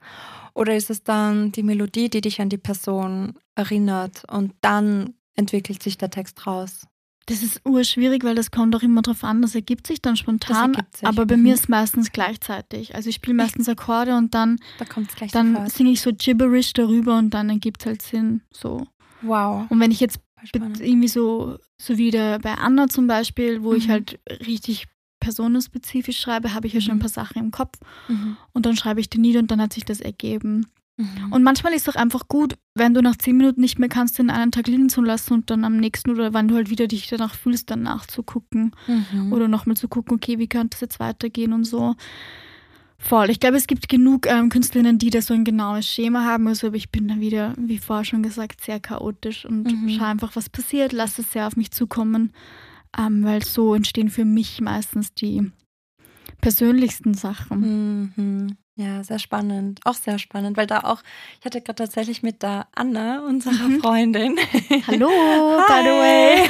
Oder ist es dann die Melodie, die dich an die Person erinnert und dann entwickelt sich der Text raus? Das ist urschwierig, weil das kommt auch immer drauf an, das ergibt sich dann spontan, sich, aber bei mhm. mir ist meistens gleichzeitig. Also ich spiele meistens Akkorde und dann, Da es dann singe ich so gibberish darüber und dann ergibt es halt Sinn. So. Wow. Und wenn ich jetzt irgendwie so, so wie der, bei Anna zum Beispiel, wo ich Mhm. halt richtig personenspezifisch schreibe, habe ich ja schon ein Mhm. paar Sachen im Kopf Mhm. und dann schreibe ich die nieder und dann hat sich das ergeben. Mhm. Und manchmal ist es auch einfach gut, wenn du nach zehn Minuten nicht mehr kannst, den einen Tag liegen zu lassen und dann am nächsten oder wann du halt wieder dich danach fühlst, dann nachzugucken Mhm. oder nochmal zu gucken, okay, wie könnte es jetzt weitergehen und so. Voll. Ich glaube, es gibt genug ähm, Künstlerinnen, die da so ein genaues Schema haben. Also, aber ich bin da wieder, wie vorher schon gesagt, sehr chaotisch und Mhm. schaue einfach, was passiert, lasse es sehr auf mich zukommen, ähm, weil so entstehen für mich meistens die persönlichsten Sachen. Mhm. Ja, sehr spannend. Auch sehr spannend, weil da auch, ich hatte gerade tatsächlich mit der Anna, unserer Mhm. Freundin, Hallo, by the way.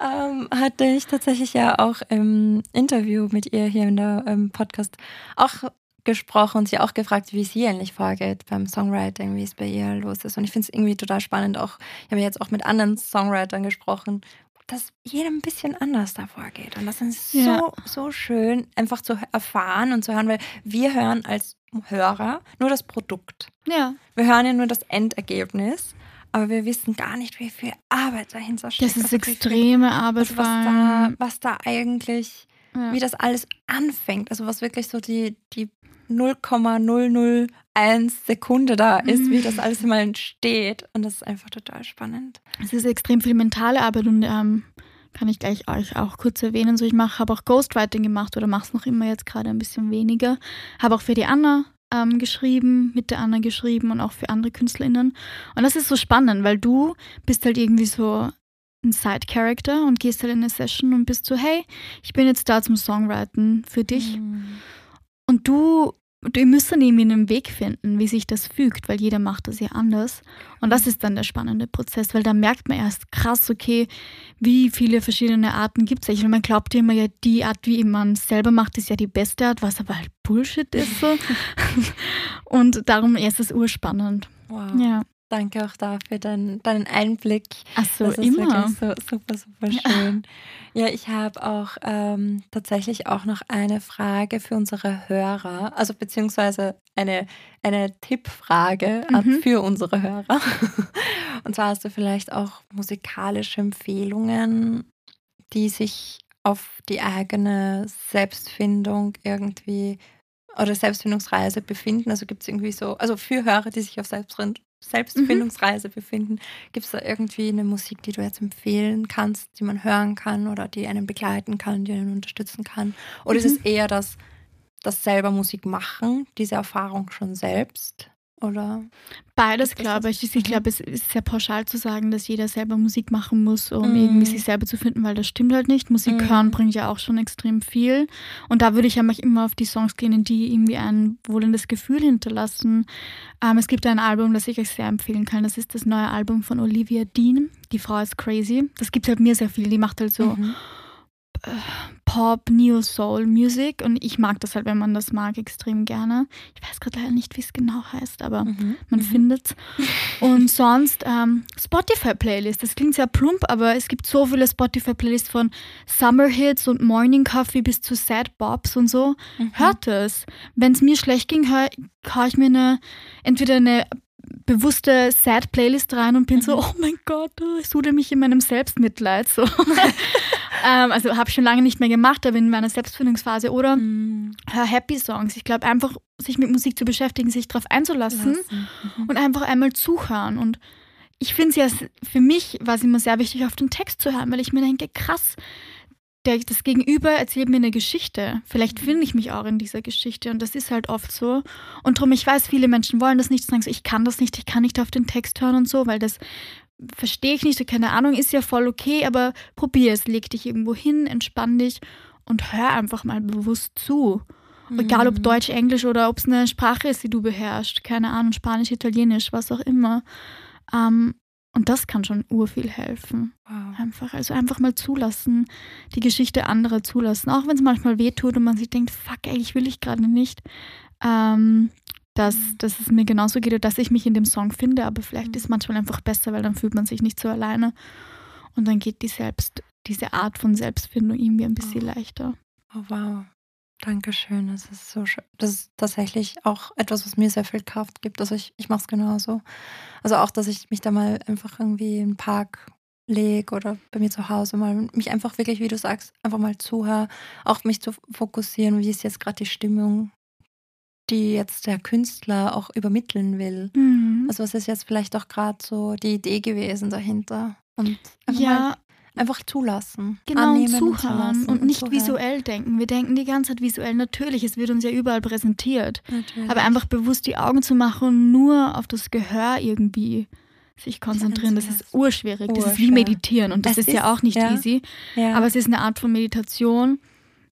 ähm, hatte ich tatsächlich ja auch im Interview mit ihr hier in der ähm, Podcast auch gesprochen und sie auch gefragt, wie sie eigentlich vorgeht beim Songwriting, wie es bei ihr los ist. Und ich finde es irgendwie total spannend. Auch ich habe jetzt auch mit anderen Songwritern gesprochen, dass jeder ein bisschen anders davor geht. Und das ist Ja. so, so schön, einfach zu erfahren und zu hören, weil wir hören als Hörer nur das Produkt. Ja, Wir hören ja nur das Endergebnis, aber wir wissen gar nicht, wie viel Arbeit dahinter steckt. das ist Also extreme Arbeit. also was, da, was da eigentlich, Ja. wie das alles anfängt. Also was wirklich so die, die 0,001 Sekunde da ist, Mhm. wie das alles immer entsteht. Und das ist einfach total spannend. Es ist extrem viel mentale Arbeit und ähm, kann ich gleich euch auch kurz erwähnen. So, ich mache, habe auch Ghostwriting gemacht oder mache es noch immer jetzt gerade ein bisschen weniger. Habe auch für die Anna ähm, geschrieben, mit der Anna geschrieben und auch für andere KünstlerInnen. Und das ist so spannend, weil du bist halt irgendwie so ein Side-Character und gehst halt in eine Session und bist so, hey, ich bin jetzt da zum Songwriten für dich. Mhm. Du, du ihr müsst dann irgendwie einen Weg finden, wie sich das fügt, weil jeder macht das ja anders. Und das ist dann der spannende Prozess, weil da merkt man erst krass, okay, wie viele verschiedene Arten gibt es eigentlich. Und man glaubt ja immer, ja, die Art, wie man es selber macht, ist ja die beste Art, was aber halt Bullshit ist so. Und darum ist es urspannend. Wow. Ja. Danke auch dafür, deinen, deinen Einblick. Ach so, das ist immer. wirklich so super, super schön. Ja, ich habe auch ähm, tatsächlich auch noch eine Frage für unsere Hörer, also beziehungsweise eine, eine Tippfrage Mhm. für unsere Hörer. Und zwar hast du vielleicht auch musikalische Empfehlungen, die sich auf die eigene Selbstfindung irgendwie oder Selbstfindungsreise befinden. Also gibt es irgendwie so, also für Hörer, die sich auf Selbstfind Selbstfindungsreise befinden, gibt es da irgendwie eine Musik, die du jetzt empfehlen kannst, die man hören kann oder die einen begleiten kann, die einen unterstützen kann? Oder ist es eher das, das selber Musik machen, diese Erfahrung schon selbst? Oder? Beides, glaube ich. Ich Mhm. glaube, es ist sehr pauschal zu sagen, dass jeder selber Musik machen muss, um Mhm. irgendwie sich selber zu finden, weil das stimmt halt nicht. Musik Mhm. hören bringt ja auch schon extrem viel. Und da würde ich ja immer auf die Songs gehen, die irgendwie ein wohlendes Gefühl hinterlassen. Ähm, es gibt ein Album, das ich euch sehr empfehlen kann. Das ist das neue Album von Olivia Dean. Die Frau ist crazy. Das gibt halt mir sehr viel. Die macht halt so Mhm. Pop, Neo Soul Music und ich mag das halt, wenn man das mag, extrem gerne. Ich weiß gerade leider nicht, wie es genau heißt, aber Mhm. man Mhm. findet's. Und sonst ähm, Spotify-Playlist. Das klingt sehr plump, aber es gibt so viele Spotify-Playlists von Summer Hits und Morning Coffee bis zu Sad Bobs und so. Mhm. Hört es. Wenn es mir schlecht ging, höre hör ich mir eine, entweder eine bewusste Sad-Playlist rein und bin so, Mhm. oh mein Gott, ich sude mich in meinem Selbstmitleid. So. ähm, also habe ich schon lange nicht mehr gemacht, aber in meiner Selbstfindungsphase. Oder Mhm. hör Happy Songs. Ich glaube, einfach sich mit Musik zu beschäftigen, sich darauf einzulassen Lassen. Mhm. und einfach einmal zuhören. Und ich finde es ja, für mich war es immer sehr wichtig, auf den Text zu hören, weil ich mir denke, krass, der, das Gegenüber erzählt mir eine Geschichte. Vielleicht finde ich mich auch in dieser Geschichte und das ist halt oft so. Und darum, ich weiß, viele Menschen wollen das nicht, sagen so, ich kann das nicht, ich kann nicht auf den Text hören und so, weil das verstehe ich nicht, so keine Ahnung, ist ja voll okay, aber probier es, leg dich irgendwo hin, entspann dich und hör einfach mal bewusst zu. Egal ob Mhm. Deutsch, Englisch oder ob es eine Sprache ist, die du beherrschst. Keine Ahnung, Spanisch, Italienisch, was auch immer. Ähm, und das kann schon urviel helfen. Wow. Einfach, also einfach mal zulassen, die Geschichte anderer zulassen. Auch wenn es manchmal wehtut und man sich denkt, fuck, eigentlich will ich gerade nicht. Ähm, dass, Mhm. dass es mir genauso geht, oder dass ich mich in dem Song finde, aber vielleicht Mhm. ist manchmal einfach besser, weil dann fühlt man sich nicht so alleine. Und dann geht die selbst, diese Art von Selbstfindung irgendwie ein bisschen Oh. leichter. Oh, wow. Dankeschön. Das ist so schön. Das ist tatsächlich auch etwas, was mir sehr viel Kraft gibt. Also ich, ich mache es genauso. Also auch, dass ich mich da mal einfach irgendwie in den Park lege oder bei mir zu Hause mal mich einfach wirklich, wie du sagst, einfach mal zuhöre, auch mich zu fokussieren, wie ist jetzt gerade die Stimmung, die jetzt der Künstler auch übermitteln will. Mhm. Also was ist jetzt vielleicht auch gerade so die Idee gewesen dahinter? Und einfach, mal, ja, einfach zulassen. Genau, und annehmen zuhören zulassen und nicht zuhören. visuell denken. Wir denken die ganze Zeit visuell. Natürlich, es wird uns ja überall präsentiert. Natürlich. Aber einfach bewusst die Augen zu machen und nur auf das Gehör irgendwie sich konzentrieren, das ist zulassen. urschwierig. Das ist wie meditieren und das Es ist, ja ist, auch nicht ja. easy. ja. Aber es ist eine Art von Meditation,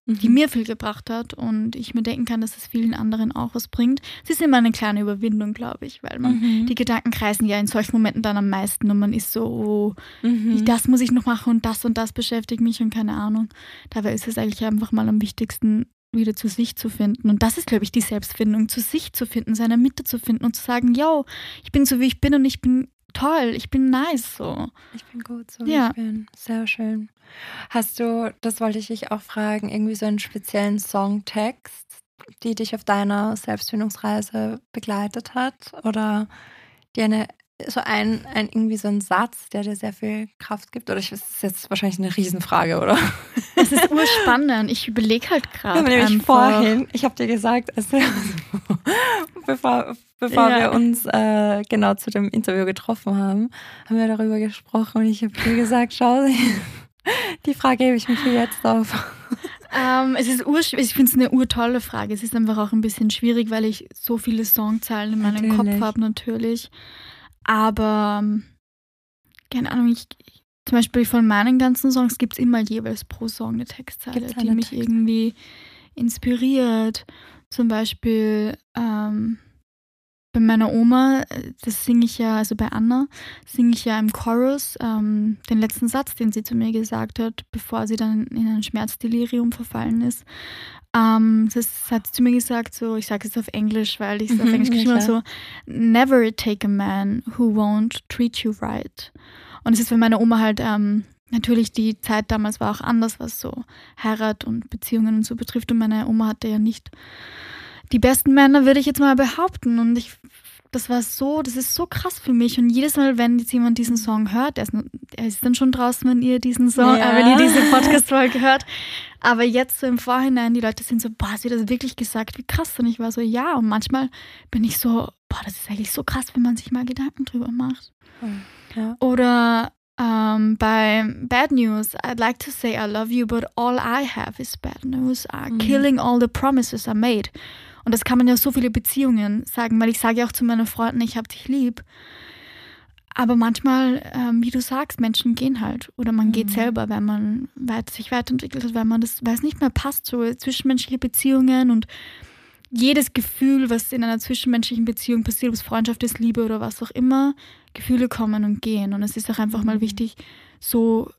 die Mhm. mir viel gebracht hat und ich mir denken kann, dass es vielen anderen auch was bringt. Es ist immer eine kleine Überwindung, glaube ich, weil man Mhm. die Gedanken kreisen ja in solchen Momenten dann am meisten und man ist so, oh, Mhm. das muss ich noch machen und das und das beschäftigt mich und keine Ahnung. Dabei ist es eigentlich einfach mal am wichtigsten, wieder zu sich zu finden. Und das ist, glaube ich, die Selbstfindung, zu sich zu finden, seine Mitte zu finden und zu sagen, yo, ich bin so, wie ich bin und ich bin toll, ich bin nice so. Ich bin gut so, Ja. ich bin. Sehr schön. Hast du, das wollte ich dich auch fragen, irgendwie so einen speziellen Songtext, die dich auf deiner Selbstfindungsreise begleitet hat? Oder dir eine, so ein, ein, irgendwie so ein Satz, der dir sehr viel Kraft gibt? Oder ich, das ist jetzt wahrscheinlich eine Riesenfrage, oder? Es ist urspannend. Ich überlege halt gerade. nämlich einfach. vorhin, ich habe dir gesagt, also, bevor, bevor Ja. wir uns äh, genau zu dem Interview getroffen haben, haben wir darüber gesprochen und ich habe dir gesagt, schau, die Frage hebe ich mir für jetzt auf. Ähm, es ist ur, ich finde es eine urtolle Frage. Es ist einfach auch ein bisschen schwierig, weil ich so viele Songzeilen in meinem Natürlich. Kopf habe, natürlich. Aber, keine Ahnung, ich, ich, zum Beispiel von meinen ganzen Songs gibt es immer jeweils pro Song eine Textzeile, Gibt's die eine mich Textzeile? irgendwie inspiriert. Zum Beispiel ähm, bei meiner Oma, äh, das singe ich ja, also bei Anna, singe ich ja im Chorus ähm, den letzten Satz, den sie zu mir gesagt hat, bevor sie dann in ein Schmerzdelirium verfallen ist. Ähm, das hat sie zu mir gesagt, so, ich sage es auf Englisch, weil ich es auf Mhm, Englisch geschrieben habe, so, never take a man who won't treat you right. Und es ist für meine Oma halt, ähm, natürlich die Zeit damals war auch anders, was so Heirat und Beziehungen und so betrifft. Und meine Oma hatte ja nicht die besten Männer, würde ich jetzt mal behaupten. Und ich, das war so, das ist so krass für mich. Und jedes Mal, wenn jetzt jemand diesen Song hört, er ist, er ist dann schon draußen, wenn ihr diesen Song, Ja. äh, wenn ihr diese Podcast-Folge hört. Aber jetzt so im Vorhinein, die Leute sind so, boah, hast du das wirklich gesagt? Wie krass. Und ich war so, ja. Und manchmal bin ich so, boah, das ist eigentlich so krass, wenn man sich mal Gedanken drüber macht. Ja. Oder ähm, bei Bad News, I'd like to say I love you, but all I have is bad news. Uh, Mhm. Killing all the promises I made. Und das kann man ja so viele Beziehungen sagen, weil ich sage ja auch zu meinen Freunden, ich habe dich lieb. Aber manchmal, ähm, wie du sagst, Menschen gehen halt. Oder man geht Mhm. selber, wenn man weit, sich weiterentwickelt hat, weil man das, weil es nicht mehr passt, so zwischenmenschliche Beziehungen und jedes Gefühl, was in einer zwischenmenschlichen Beziehung passiert, ob es Freundschaft ist, Liebe oder was auch immer, Gefühle kommen und gehen. Und es ist auch einfach mal Mhm. wichtig, so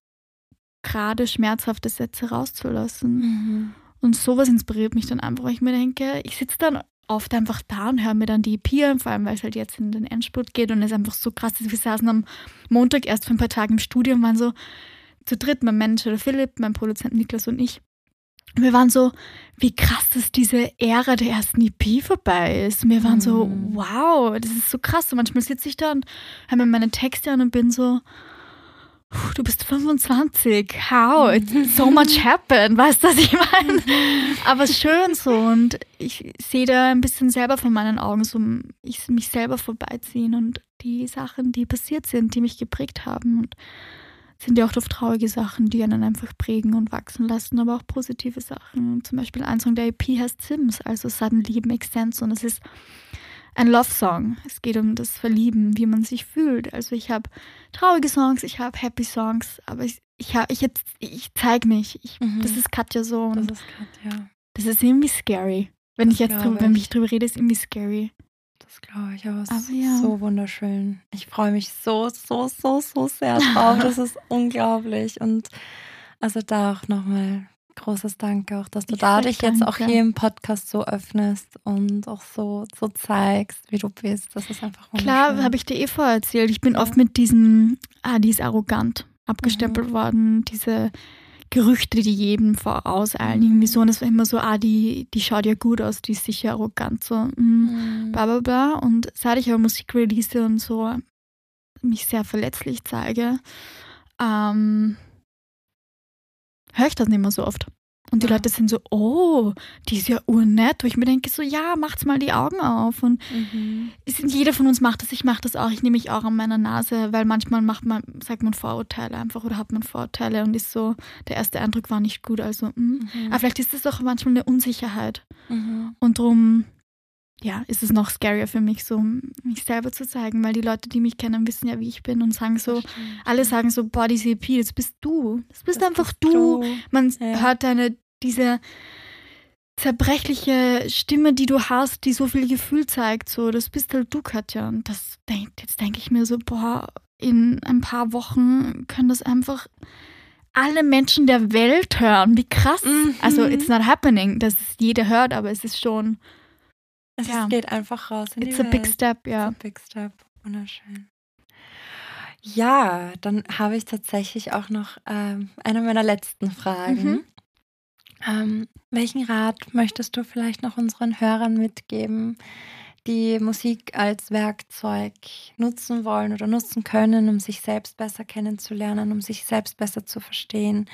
gerade schmerzhafte Sätze rauszulassen. Mhm. Und sowas inspiriert mich dann einfach, weil ich mir denke, ich sitze dann oft einfach da und höre mir dann die EP an, vor allem weil es halt jetzt in den Endspurt geht und es einfach so krass ist. Wir saßen am Montag erst für ein paar Tage im Studio und waren so zu dritt, mein Manager Philipp, mein Produzent Niklas und ich. Und wir waren so, wie krass, dass diese Ära der ersten EP vorbei ist. Und wir waren so, Mhm. wow, das ist so krass. Und manchmal sitze ich da und höre mir meine Texte an und bin so, "Puh, du bist 25, how? It's so much happened, weißt du, was ich meine? Aber schön so und ich sehe da ein bisschen selber von meinen Augen so ich mich selber vorbeiziehen und die Sachen, die passiert sind, die mich geprägt haben und sind ja auch oft traurige Sachen, die einen einfach prägen und wachsen lassen, aber auch positive Sachen. Zum Beispiel ein Song der EP heißt Sims, also Suddenly Makes Sense und es ist ein Love-Song. Es geht um das Verlieben, wie man sich fühlt. Also ich habe traurige Songs, ich habe Happy Songs, aber ich, ich, hab- ich, jetzt, ich zeige mich. Ich, Mhm. Das ist Katja so und Das ist Katja. das ist irgendwie scary. Wenn Das ich jetzt drüber, wenn ich. ich drüber rede, ist irgendwie scary. Das glaube ich, aber es Aber ist ja. so wunderschön. Ich freue mich so, so, so, so sehr drauf. Das ist unglaublich. Und also da auch nochmal großes Danke, auch dass du Ich da sag dich jetzt auch danke. hier im Podcast so öffnest und auch so, so zeigst, wie du bist. Das ist einfach. Klar, habe ich dir eh vorher erzählt. Ich bin Ja. oft mit diesem, ah, die ist arrogant, abgestempelt Mhm. worden. Diese Gerüchte, die jedem vorauseilen. Irgendwie so. Und es war immer so, ah, die, die schaut ja gut aus, die ist sicher arrogant. So, mm, Mhm. bla bla bla. Und seit ich aber Musik release und so mich sehr verletzlich zeige, ähm, höre ich das nicht mehr so oft. Und die Ja. Leute sind so, oh, die ist ja urnett. Wo ich mir denke, so, ja, macht's mal die Augen auf. Und Mhm. jeder von uns macht das, ich mache das auch, ich nehme mich auch an meiner Nase, weil manchmal macht man, sagt man Vorurteile einfach oder hat man Vorurteile und ist so, der erste Eindruck war nicht gut. Also, mm. Mhm. aber vielleicht ist das auch manchmal eine Unsicherheit. Mhm. Und darum, ja, ist es noch scarier für mich, so mich selber zu zeigen, weil die Leute, die mich kennen, wissen ja, wie ich bin und sagen so, alle sagen so, boah, diese EP, das bist du. Das bist Das einfach bist du. Man Ja. hört deine, diese zerbrechliche Stimme, die du hast, die so viel Gefühl zeigt, so, das bist halt du, Katja. Und das denkt, jetzt denke ich mir so, boah, in ein paar Wochen können das einfach alle Menschen der Welt hören. Wie krass. Mhm. Also, it's not happening, dass es jeder hört, aber es ist schon, Es Ja. geht einfach raus in it's die a big Welt. step, It's ja. a big step. Wunderschön. Ja, dann habe ich tatsächlich auch noch ähm, eine meiner letzten Fragen. Mhm. Ähm, welchen Rat möchtest du vielleicht noch unseren Hörern mitgeben, die Musik als Werkzeug nutzen wollen oder nutzen können, um sich selbst besser kennenzulernen, um sich selbst besser zu verstehen,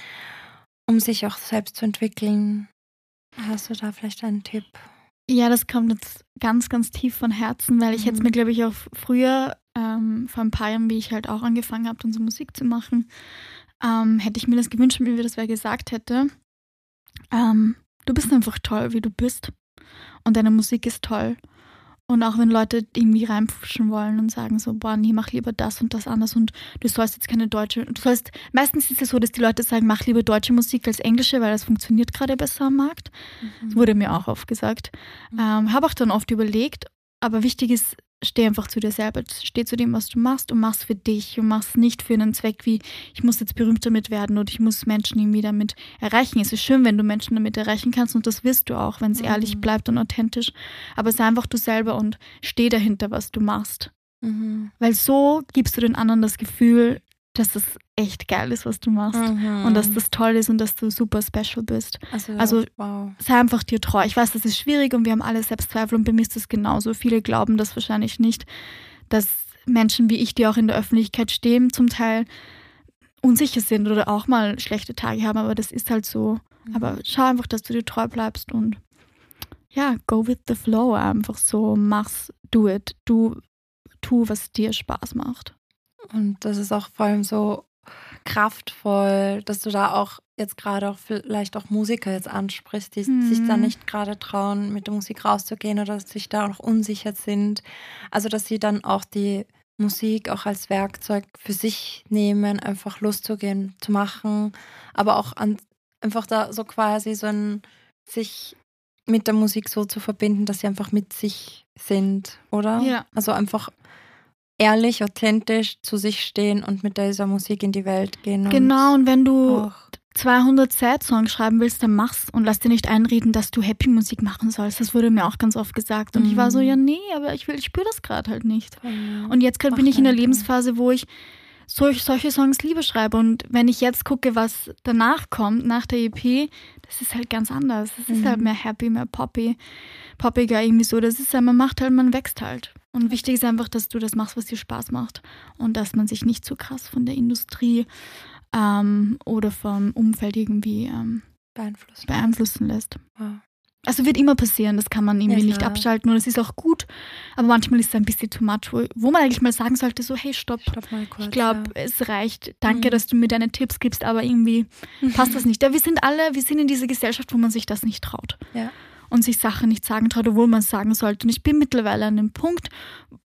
um sich auch selbst zu entwickeln? Hast du da vielleicht einen Tipp? Ja, das kommt jetzt ganz, ganz tief von Herzen, weil ich jetzt Mhm. mir, glaube ich, auch früher, ähm, vor ein paar Jahren, wie ich halt auch angefangen habe, so Musik zu machen, ähm, hätte ich mir das gewünscht, wenn mir das wer gesagt hätte. Ähm, du bist einfach toll, wie du bist. Und deine Musik ist toll. Und auch wenn Leute irgendwie reinpfuschen wollen und sagen so, boah, nee, mach lieber das und das anders und du sollst jetzt keine deutsche, du sollst, meistens ist es so, dass die Leute sagen, mach lieber deutsche Musik als englische, weil das funktioniert gerade besser am Markt. Das wurde mir auch oft gesagt. Ähm, habe auch dann oft überlegt, aber wichtig ist, steh einfach zu dir selber, steh zu dem, was du machst und mach's für dich und mach's nicht für einen Zweck wie, ich muss jetzt berühmt damit werden oder ich muss Menschen irgendwie damit erreichen. Es ist schön, wenn du Menschen damit erreichen kannst und das wirst du auch, wenn es Mhm. ehrlich bleibt und authentisch. Aber sei einfach du selber und steh dahinter, was du machst. Mhm. Weil so gibst du den anderen das Gefühl, dass es echt geil ist, was du machst. Mhm. Und dass das toll ist und dass du super special bist also, also- wow. sei einfach dir treu. Ich weiß, das ist schwierig und wir haben alle Selbstzweifel und bei mir ist das genauso. Viele glauben das wahrscheinlich nicht, dass Menschen wie ich, die auch in der Öffentlichkeit stehen, zum Teil unsicher sind oder auch mal schlechte Tage haben, aber das ist halt so. Aber schau einfach, dass du dir treu bleibst und ja, go with the flow einfach so. Mach's, do it. Du tu, was dir Spaß macht. Und das ist auch vor allem so kraftvoll, dass du da auch jetzt gerade auch vielleicht auch Musiker jetzt ansprichst, die Mhm. sich da nicht gerade trauen, mit der Musik rauszugehen oder sich da auch unsicher sind. Also, dass sie dann auch die Musik auch als Werkzeug für sich nehmen, einfach loszugehen, zu machen, aber auch an, einfach da so quasi so ein sich mit der Musik so zu verbinden, dass sie einfach mit sich sind, oder? Ja. Also einfach ehrlich, authentisch zu sich stehen und mit dieser Musik in die Welt gehen. und Genau, und wenn du auch, 200 Sad-Songs schreiben willst, dann mach's und lass dir nicht einreden, dass du Happy-Musik machen sollst. Das wurde mir auch ganz oft gesagt. Und ich war so, Mhm. ja, nee, aber ich will, ich spüre das gerade halt nicht. und Und jetzt bin ich in der. Lebensphase, wo ich solch, solche Songs lieber schreibe. Und wenn ich jetzt gucke, was danach kommt, nach der EP, das ist halt ganz anders. Das ist Mhm. halt mehr happy, mehr poppy, poppiger irgendwie so. Das ist ja, man macht halt, man wächst halt. Und wichtig ist einfach, dass du das machst, was dir Spaß macht. Und dass man sich nicht zu krass von der Industrie ähm, oder vom Umfeld irgendwie ähm, beeinflussen. beeinflussen lässt. Wow. Also wird immer passieren, das kann man irgendwie Ja, nicht abschalten und es ist auch gut, aber manchmal ist es ein bisschen too much, wo, wo man eigentlich mal sagen sollte, so hey, stopp, Stopp mal kurz. ich glaube, es reicht, danke, Mhm. dass du mir deine Tipps gibst, aber irgendwie ja. passt das nicht. Ja, wir sind alle, wir sind in dieser Gesellschaft, wo man sich das nicht traut Ja. Und sich Sachen nicht sagen traut, obwohl man es sagen sollte. Und ich bin mittlerweile an dem Punkt,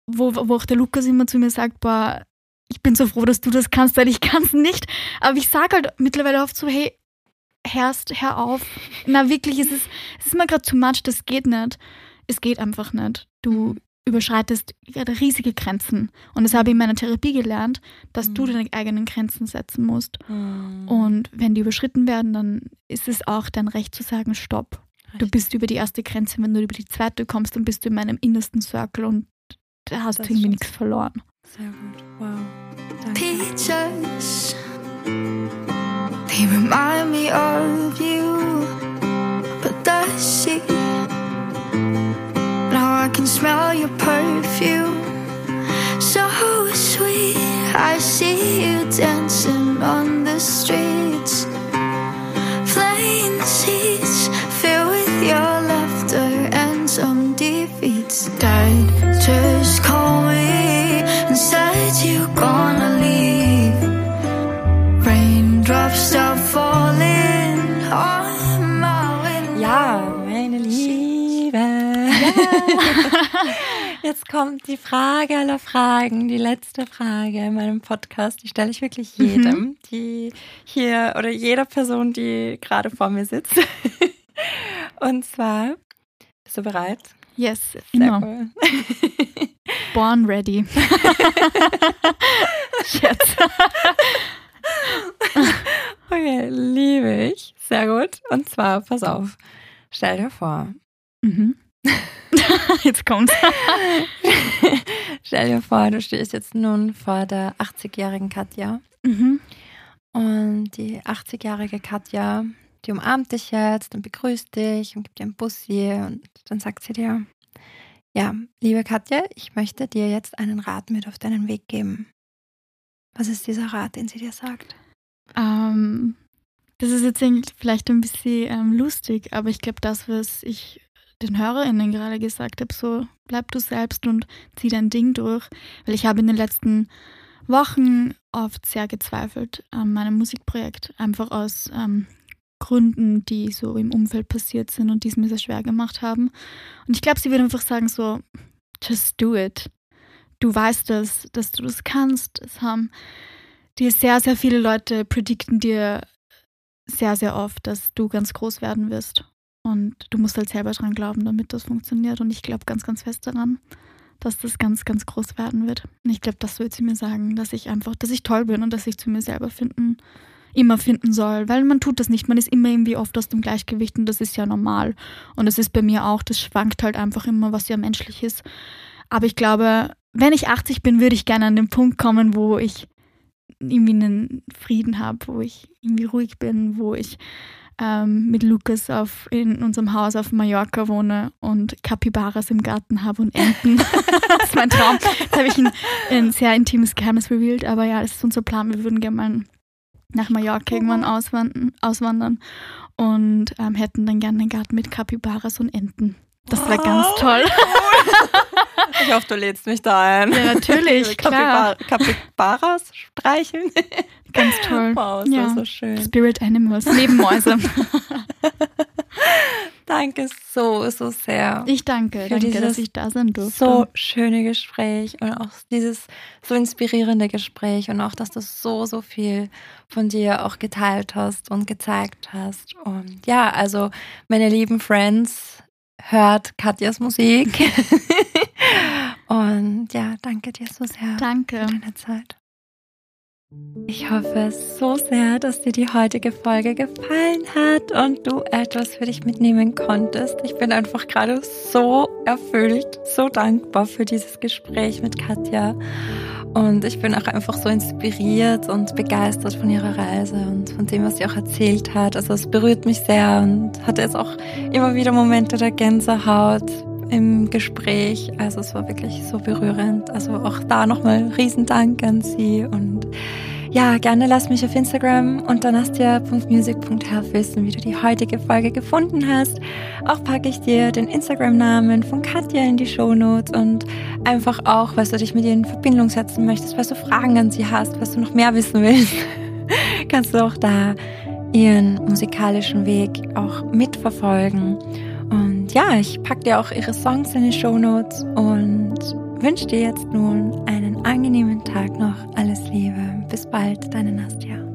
wo, wo auch der Lukas immer zu mir sagt, boah, ich bin so froh, dass du das kannst, weil ich kann es nicht. Aber ich sage halt mittlerweile oft so, hey, hörst, hör auf. Na wirklich, es ist, es ist mir gerade too much, das geht nicht. Es geht einfach nicht. Du Mhm. überschreitest gerade riesige Grenzen. Und das habe ich in meiner Therapie gelernt, dass du Mhm. deine eigenen Grenzen setzen musst. Mhm. Und wenn die überschritten werden, dann ist es auch dein Recht zu sagen, stopp. Du bist über die erste Grenze, wenn du über die zweite kommst, dann bist du in meinem innersten Circle und da hast Das du irgendwie nichts verloren. Sehr gut. Wow. Danke. Peaches, they remind me of you. But does she? Now I can smell your perfume. So sweet, I see you dancing on the streets. Plain seats Jetzt kommt die Frage aller Fragen, die letzte Frage in meinem Podcast. Die stelle ich wirklich jedem, die hier oder jeder Person, die gerade vor mir sitzt. Und zwar, bist du bereit? Yes, Sehr immer. cool. Born ready. Scherz. Okay, liebe ich. Sehr gut. Und zwar, pass auf. Stell dir vor, Mhm. jetzt kommt's. Stell dir vor, du stehst jetzt nun vor der 80-jährigen Katja. Mhm. Und die 80-jährige Katja, die umarmt dich jetzt und begrüßt dich und gibt dir ein Bussi und dann sagt sie dir, ja, liebe Katja, ich möchte dir jetzt einen Rat mit auf deinen Weg geben. Was ist dieser Rat, den sie dir sagt? Ähm, das ist jetzt vielleicht ein bisschen ähm, lustig, aber ich glaube, das, was ich den HörerInnen gerade gesagt habe, so bleib du selbst und zieh dein Ding durch. Weil ich habe in den letzten Wochen oft sehr gezweifelt an meinem Musikprojekt, einfach aus ähm, Gründen, die so im Umfeld passiert sind und die es mir sehr schwer gemacht haben. Und ich glaube, sie würde einfach sagen so, just do it. Du weißt es, dass du das kannst. Es haben dir sehr, sehr viele Leute predikten dir sehr, sehr oft, dass du ganz groß werden wirst. Und du musst halt selber dran glauben, damit das funktioniert. Und ich glaube ganz, ganz fest daran, dass das ganz, ganz groß werden wird. Und ich glaube, das wird sie mir sagen, dass ich einfach, dass ich toll bin und dass ich zu mir selber finden, immer finden soll. Weil man tut das nicht. Man ist immer irgendwie oft aus dem Gleichgewicht und das ist ja normal. Und das ist bei mir auch. Das schwankt halt einfach immer, was ja menschlich ist. Aber ich glaube, wenn ich 80 bin, würde ich gerne an den Punkt kommen, wo ich irgendwie einen Frieden habe, wo ich irgendwie ruhig bin, wo ich ähm, mit Lukas auf, in unserem Haus auf Mallorca wohne und Kapibaras im Garten habe und Enten. das ist mein Traum. Jetzt habe ich ein, ein, sehr intimes Geheimnis revealed, aber ja, das ist unser Plan. Wir würden gerne mal nach Mallorca irgendwann auswandern, auswandern und ähm, hätten dann gerne einen Garten mit Kapibaras und Enten. Das wäre ganz toll. Ich hoffe, du lädst mich da ein. Ja, natürlich, klar. Kapibaras streicheln. Ganz toll. Wow, ist ja. so schön. Spirit Animals, Nebenmäuse. danke so, so sehr. Ich danke, für danke, dass ich da sein durfte. So schöne Gespräch und auch dieses so inspirierende Gespräch und auch, dass du so, so viel von dir auch geteilt hast und gezeigt hast. Und ja, also meine lieben Friends, hört Katjas Musik. Und ja, danke dir so sehr danke. für deine Zeit. Ich hoffe so sehr, dass dir die heutige Folge gefallen hat und du etwas für dich mitnehmen konntest. Ich bin einfach gerade so erfüllt, so dankbar für dieses Gespräch mit Katja. Und ich bin auch einfach so inspiriert und begeistert von ihrer Reise und von dem, was sie auch erzählt hat. Also es berührt mich sehr und hatte jetzt auch immer wieder Momente der Gänsehaut im Gespräch. Also es war wirklich so berührend. Also auch da nochmal Riesendank an Sie und ja, gerne lass mich auf Instagram unter nastia.music.health wissen, wie du die heutige Folge gefunden hast. Auch packe ich dir den Instagram-Namen von Katja in die Shownotes und einfach auch, was du dich mit ihr in Verbindung setzen möchtest, was du Fragen an sie hast, was du noch mehr wissen willst, kannst du auch da ihren musikalischen Weg auch mitverfolgen. Und ja, ich packe dir auch ihre Songs in die Show Notes und wünsche dir jetzt nun einen angenehmen Tag noch. Alles Liebe. Bis bald, deine Nastja.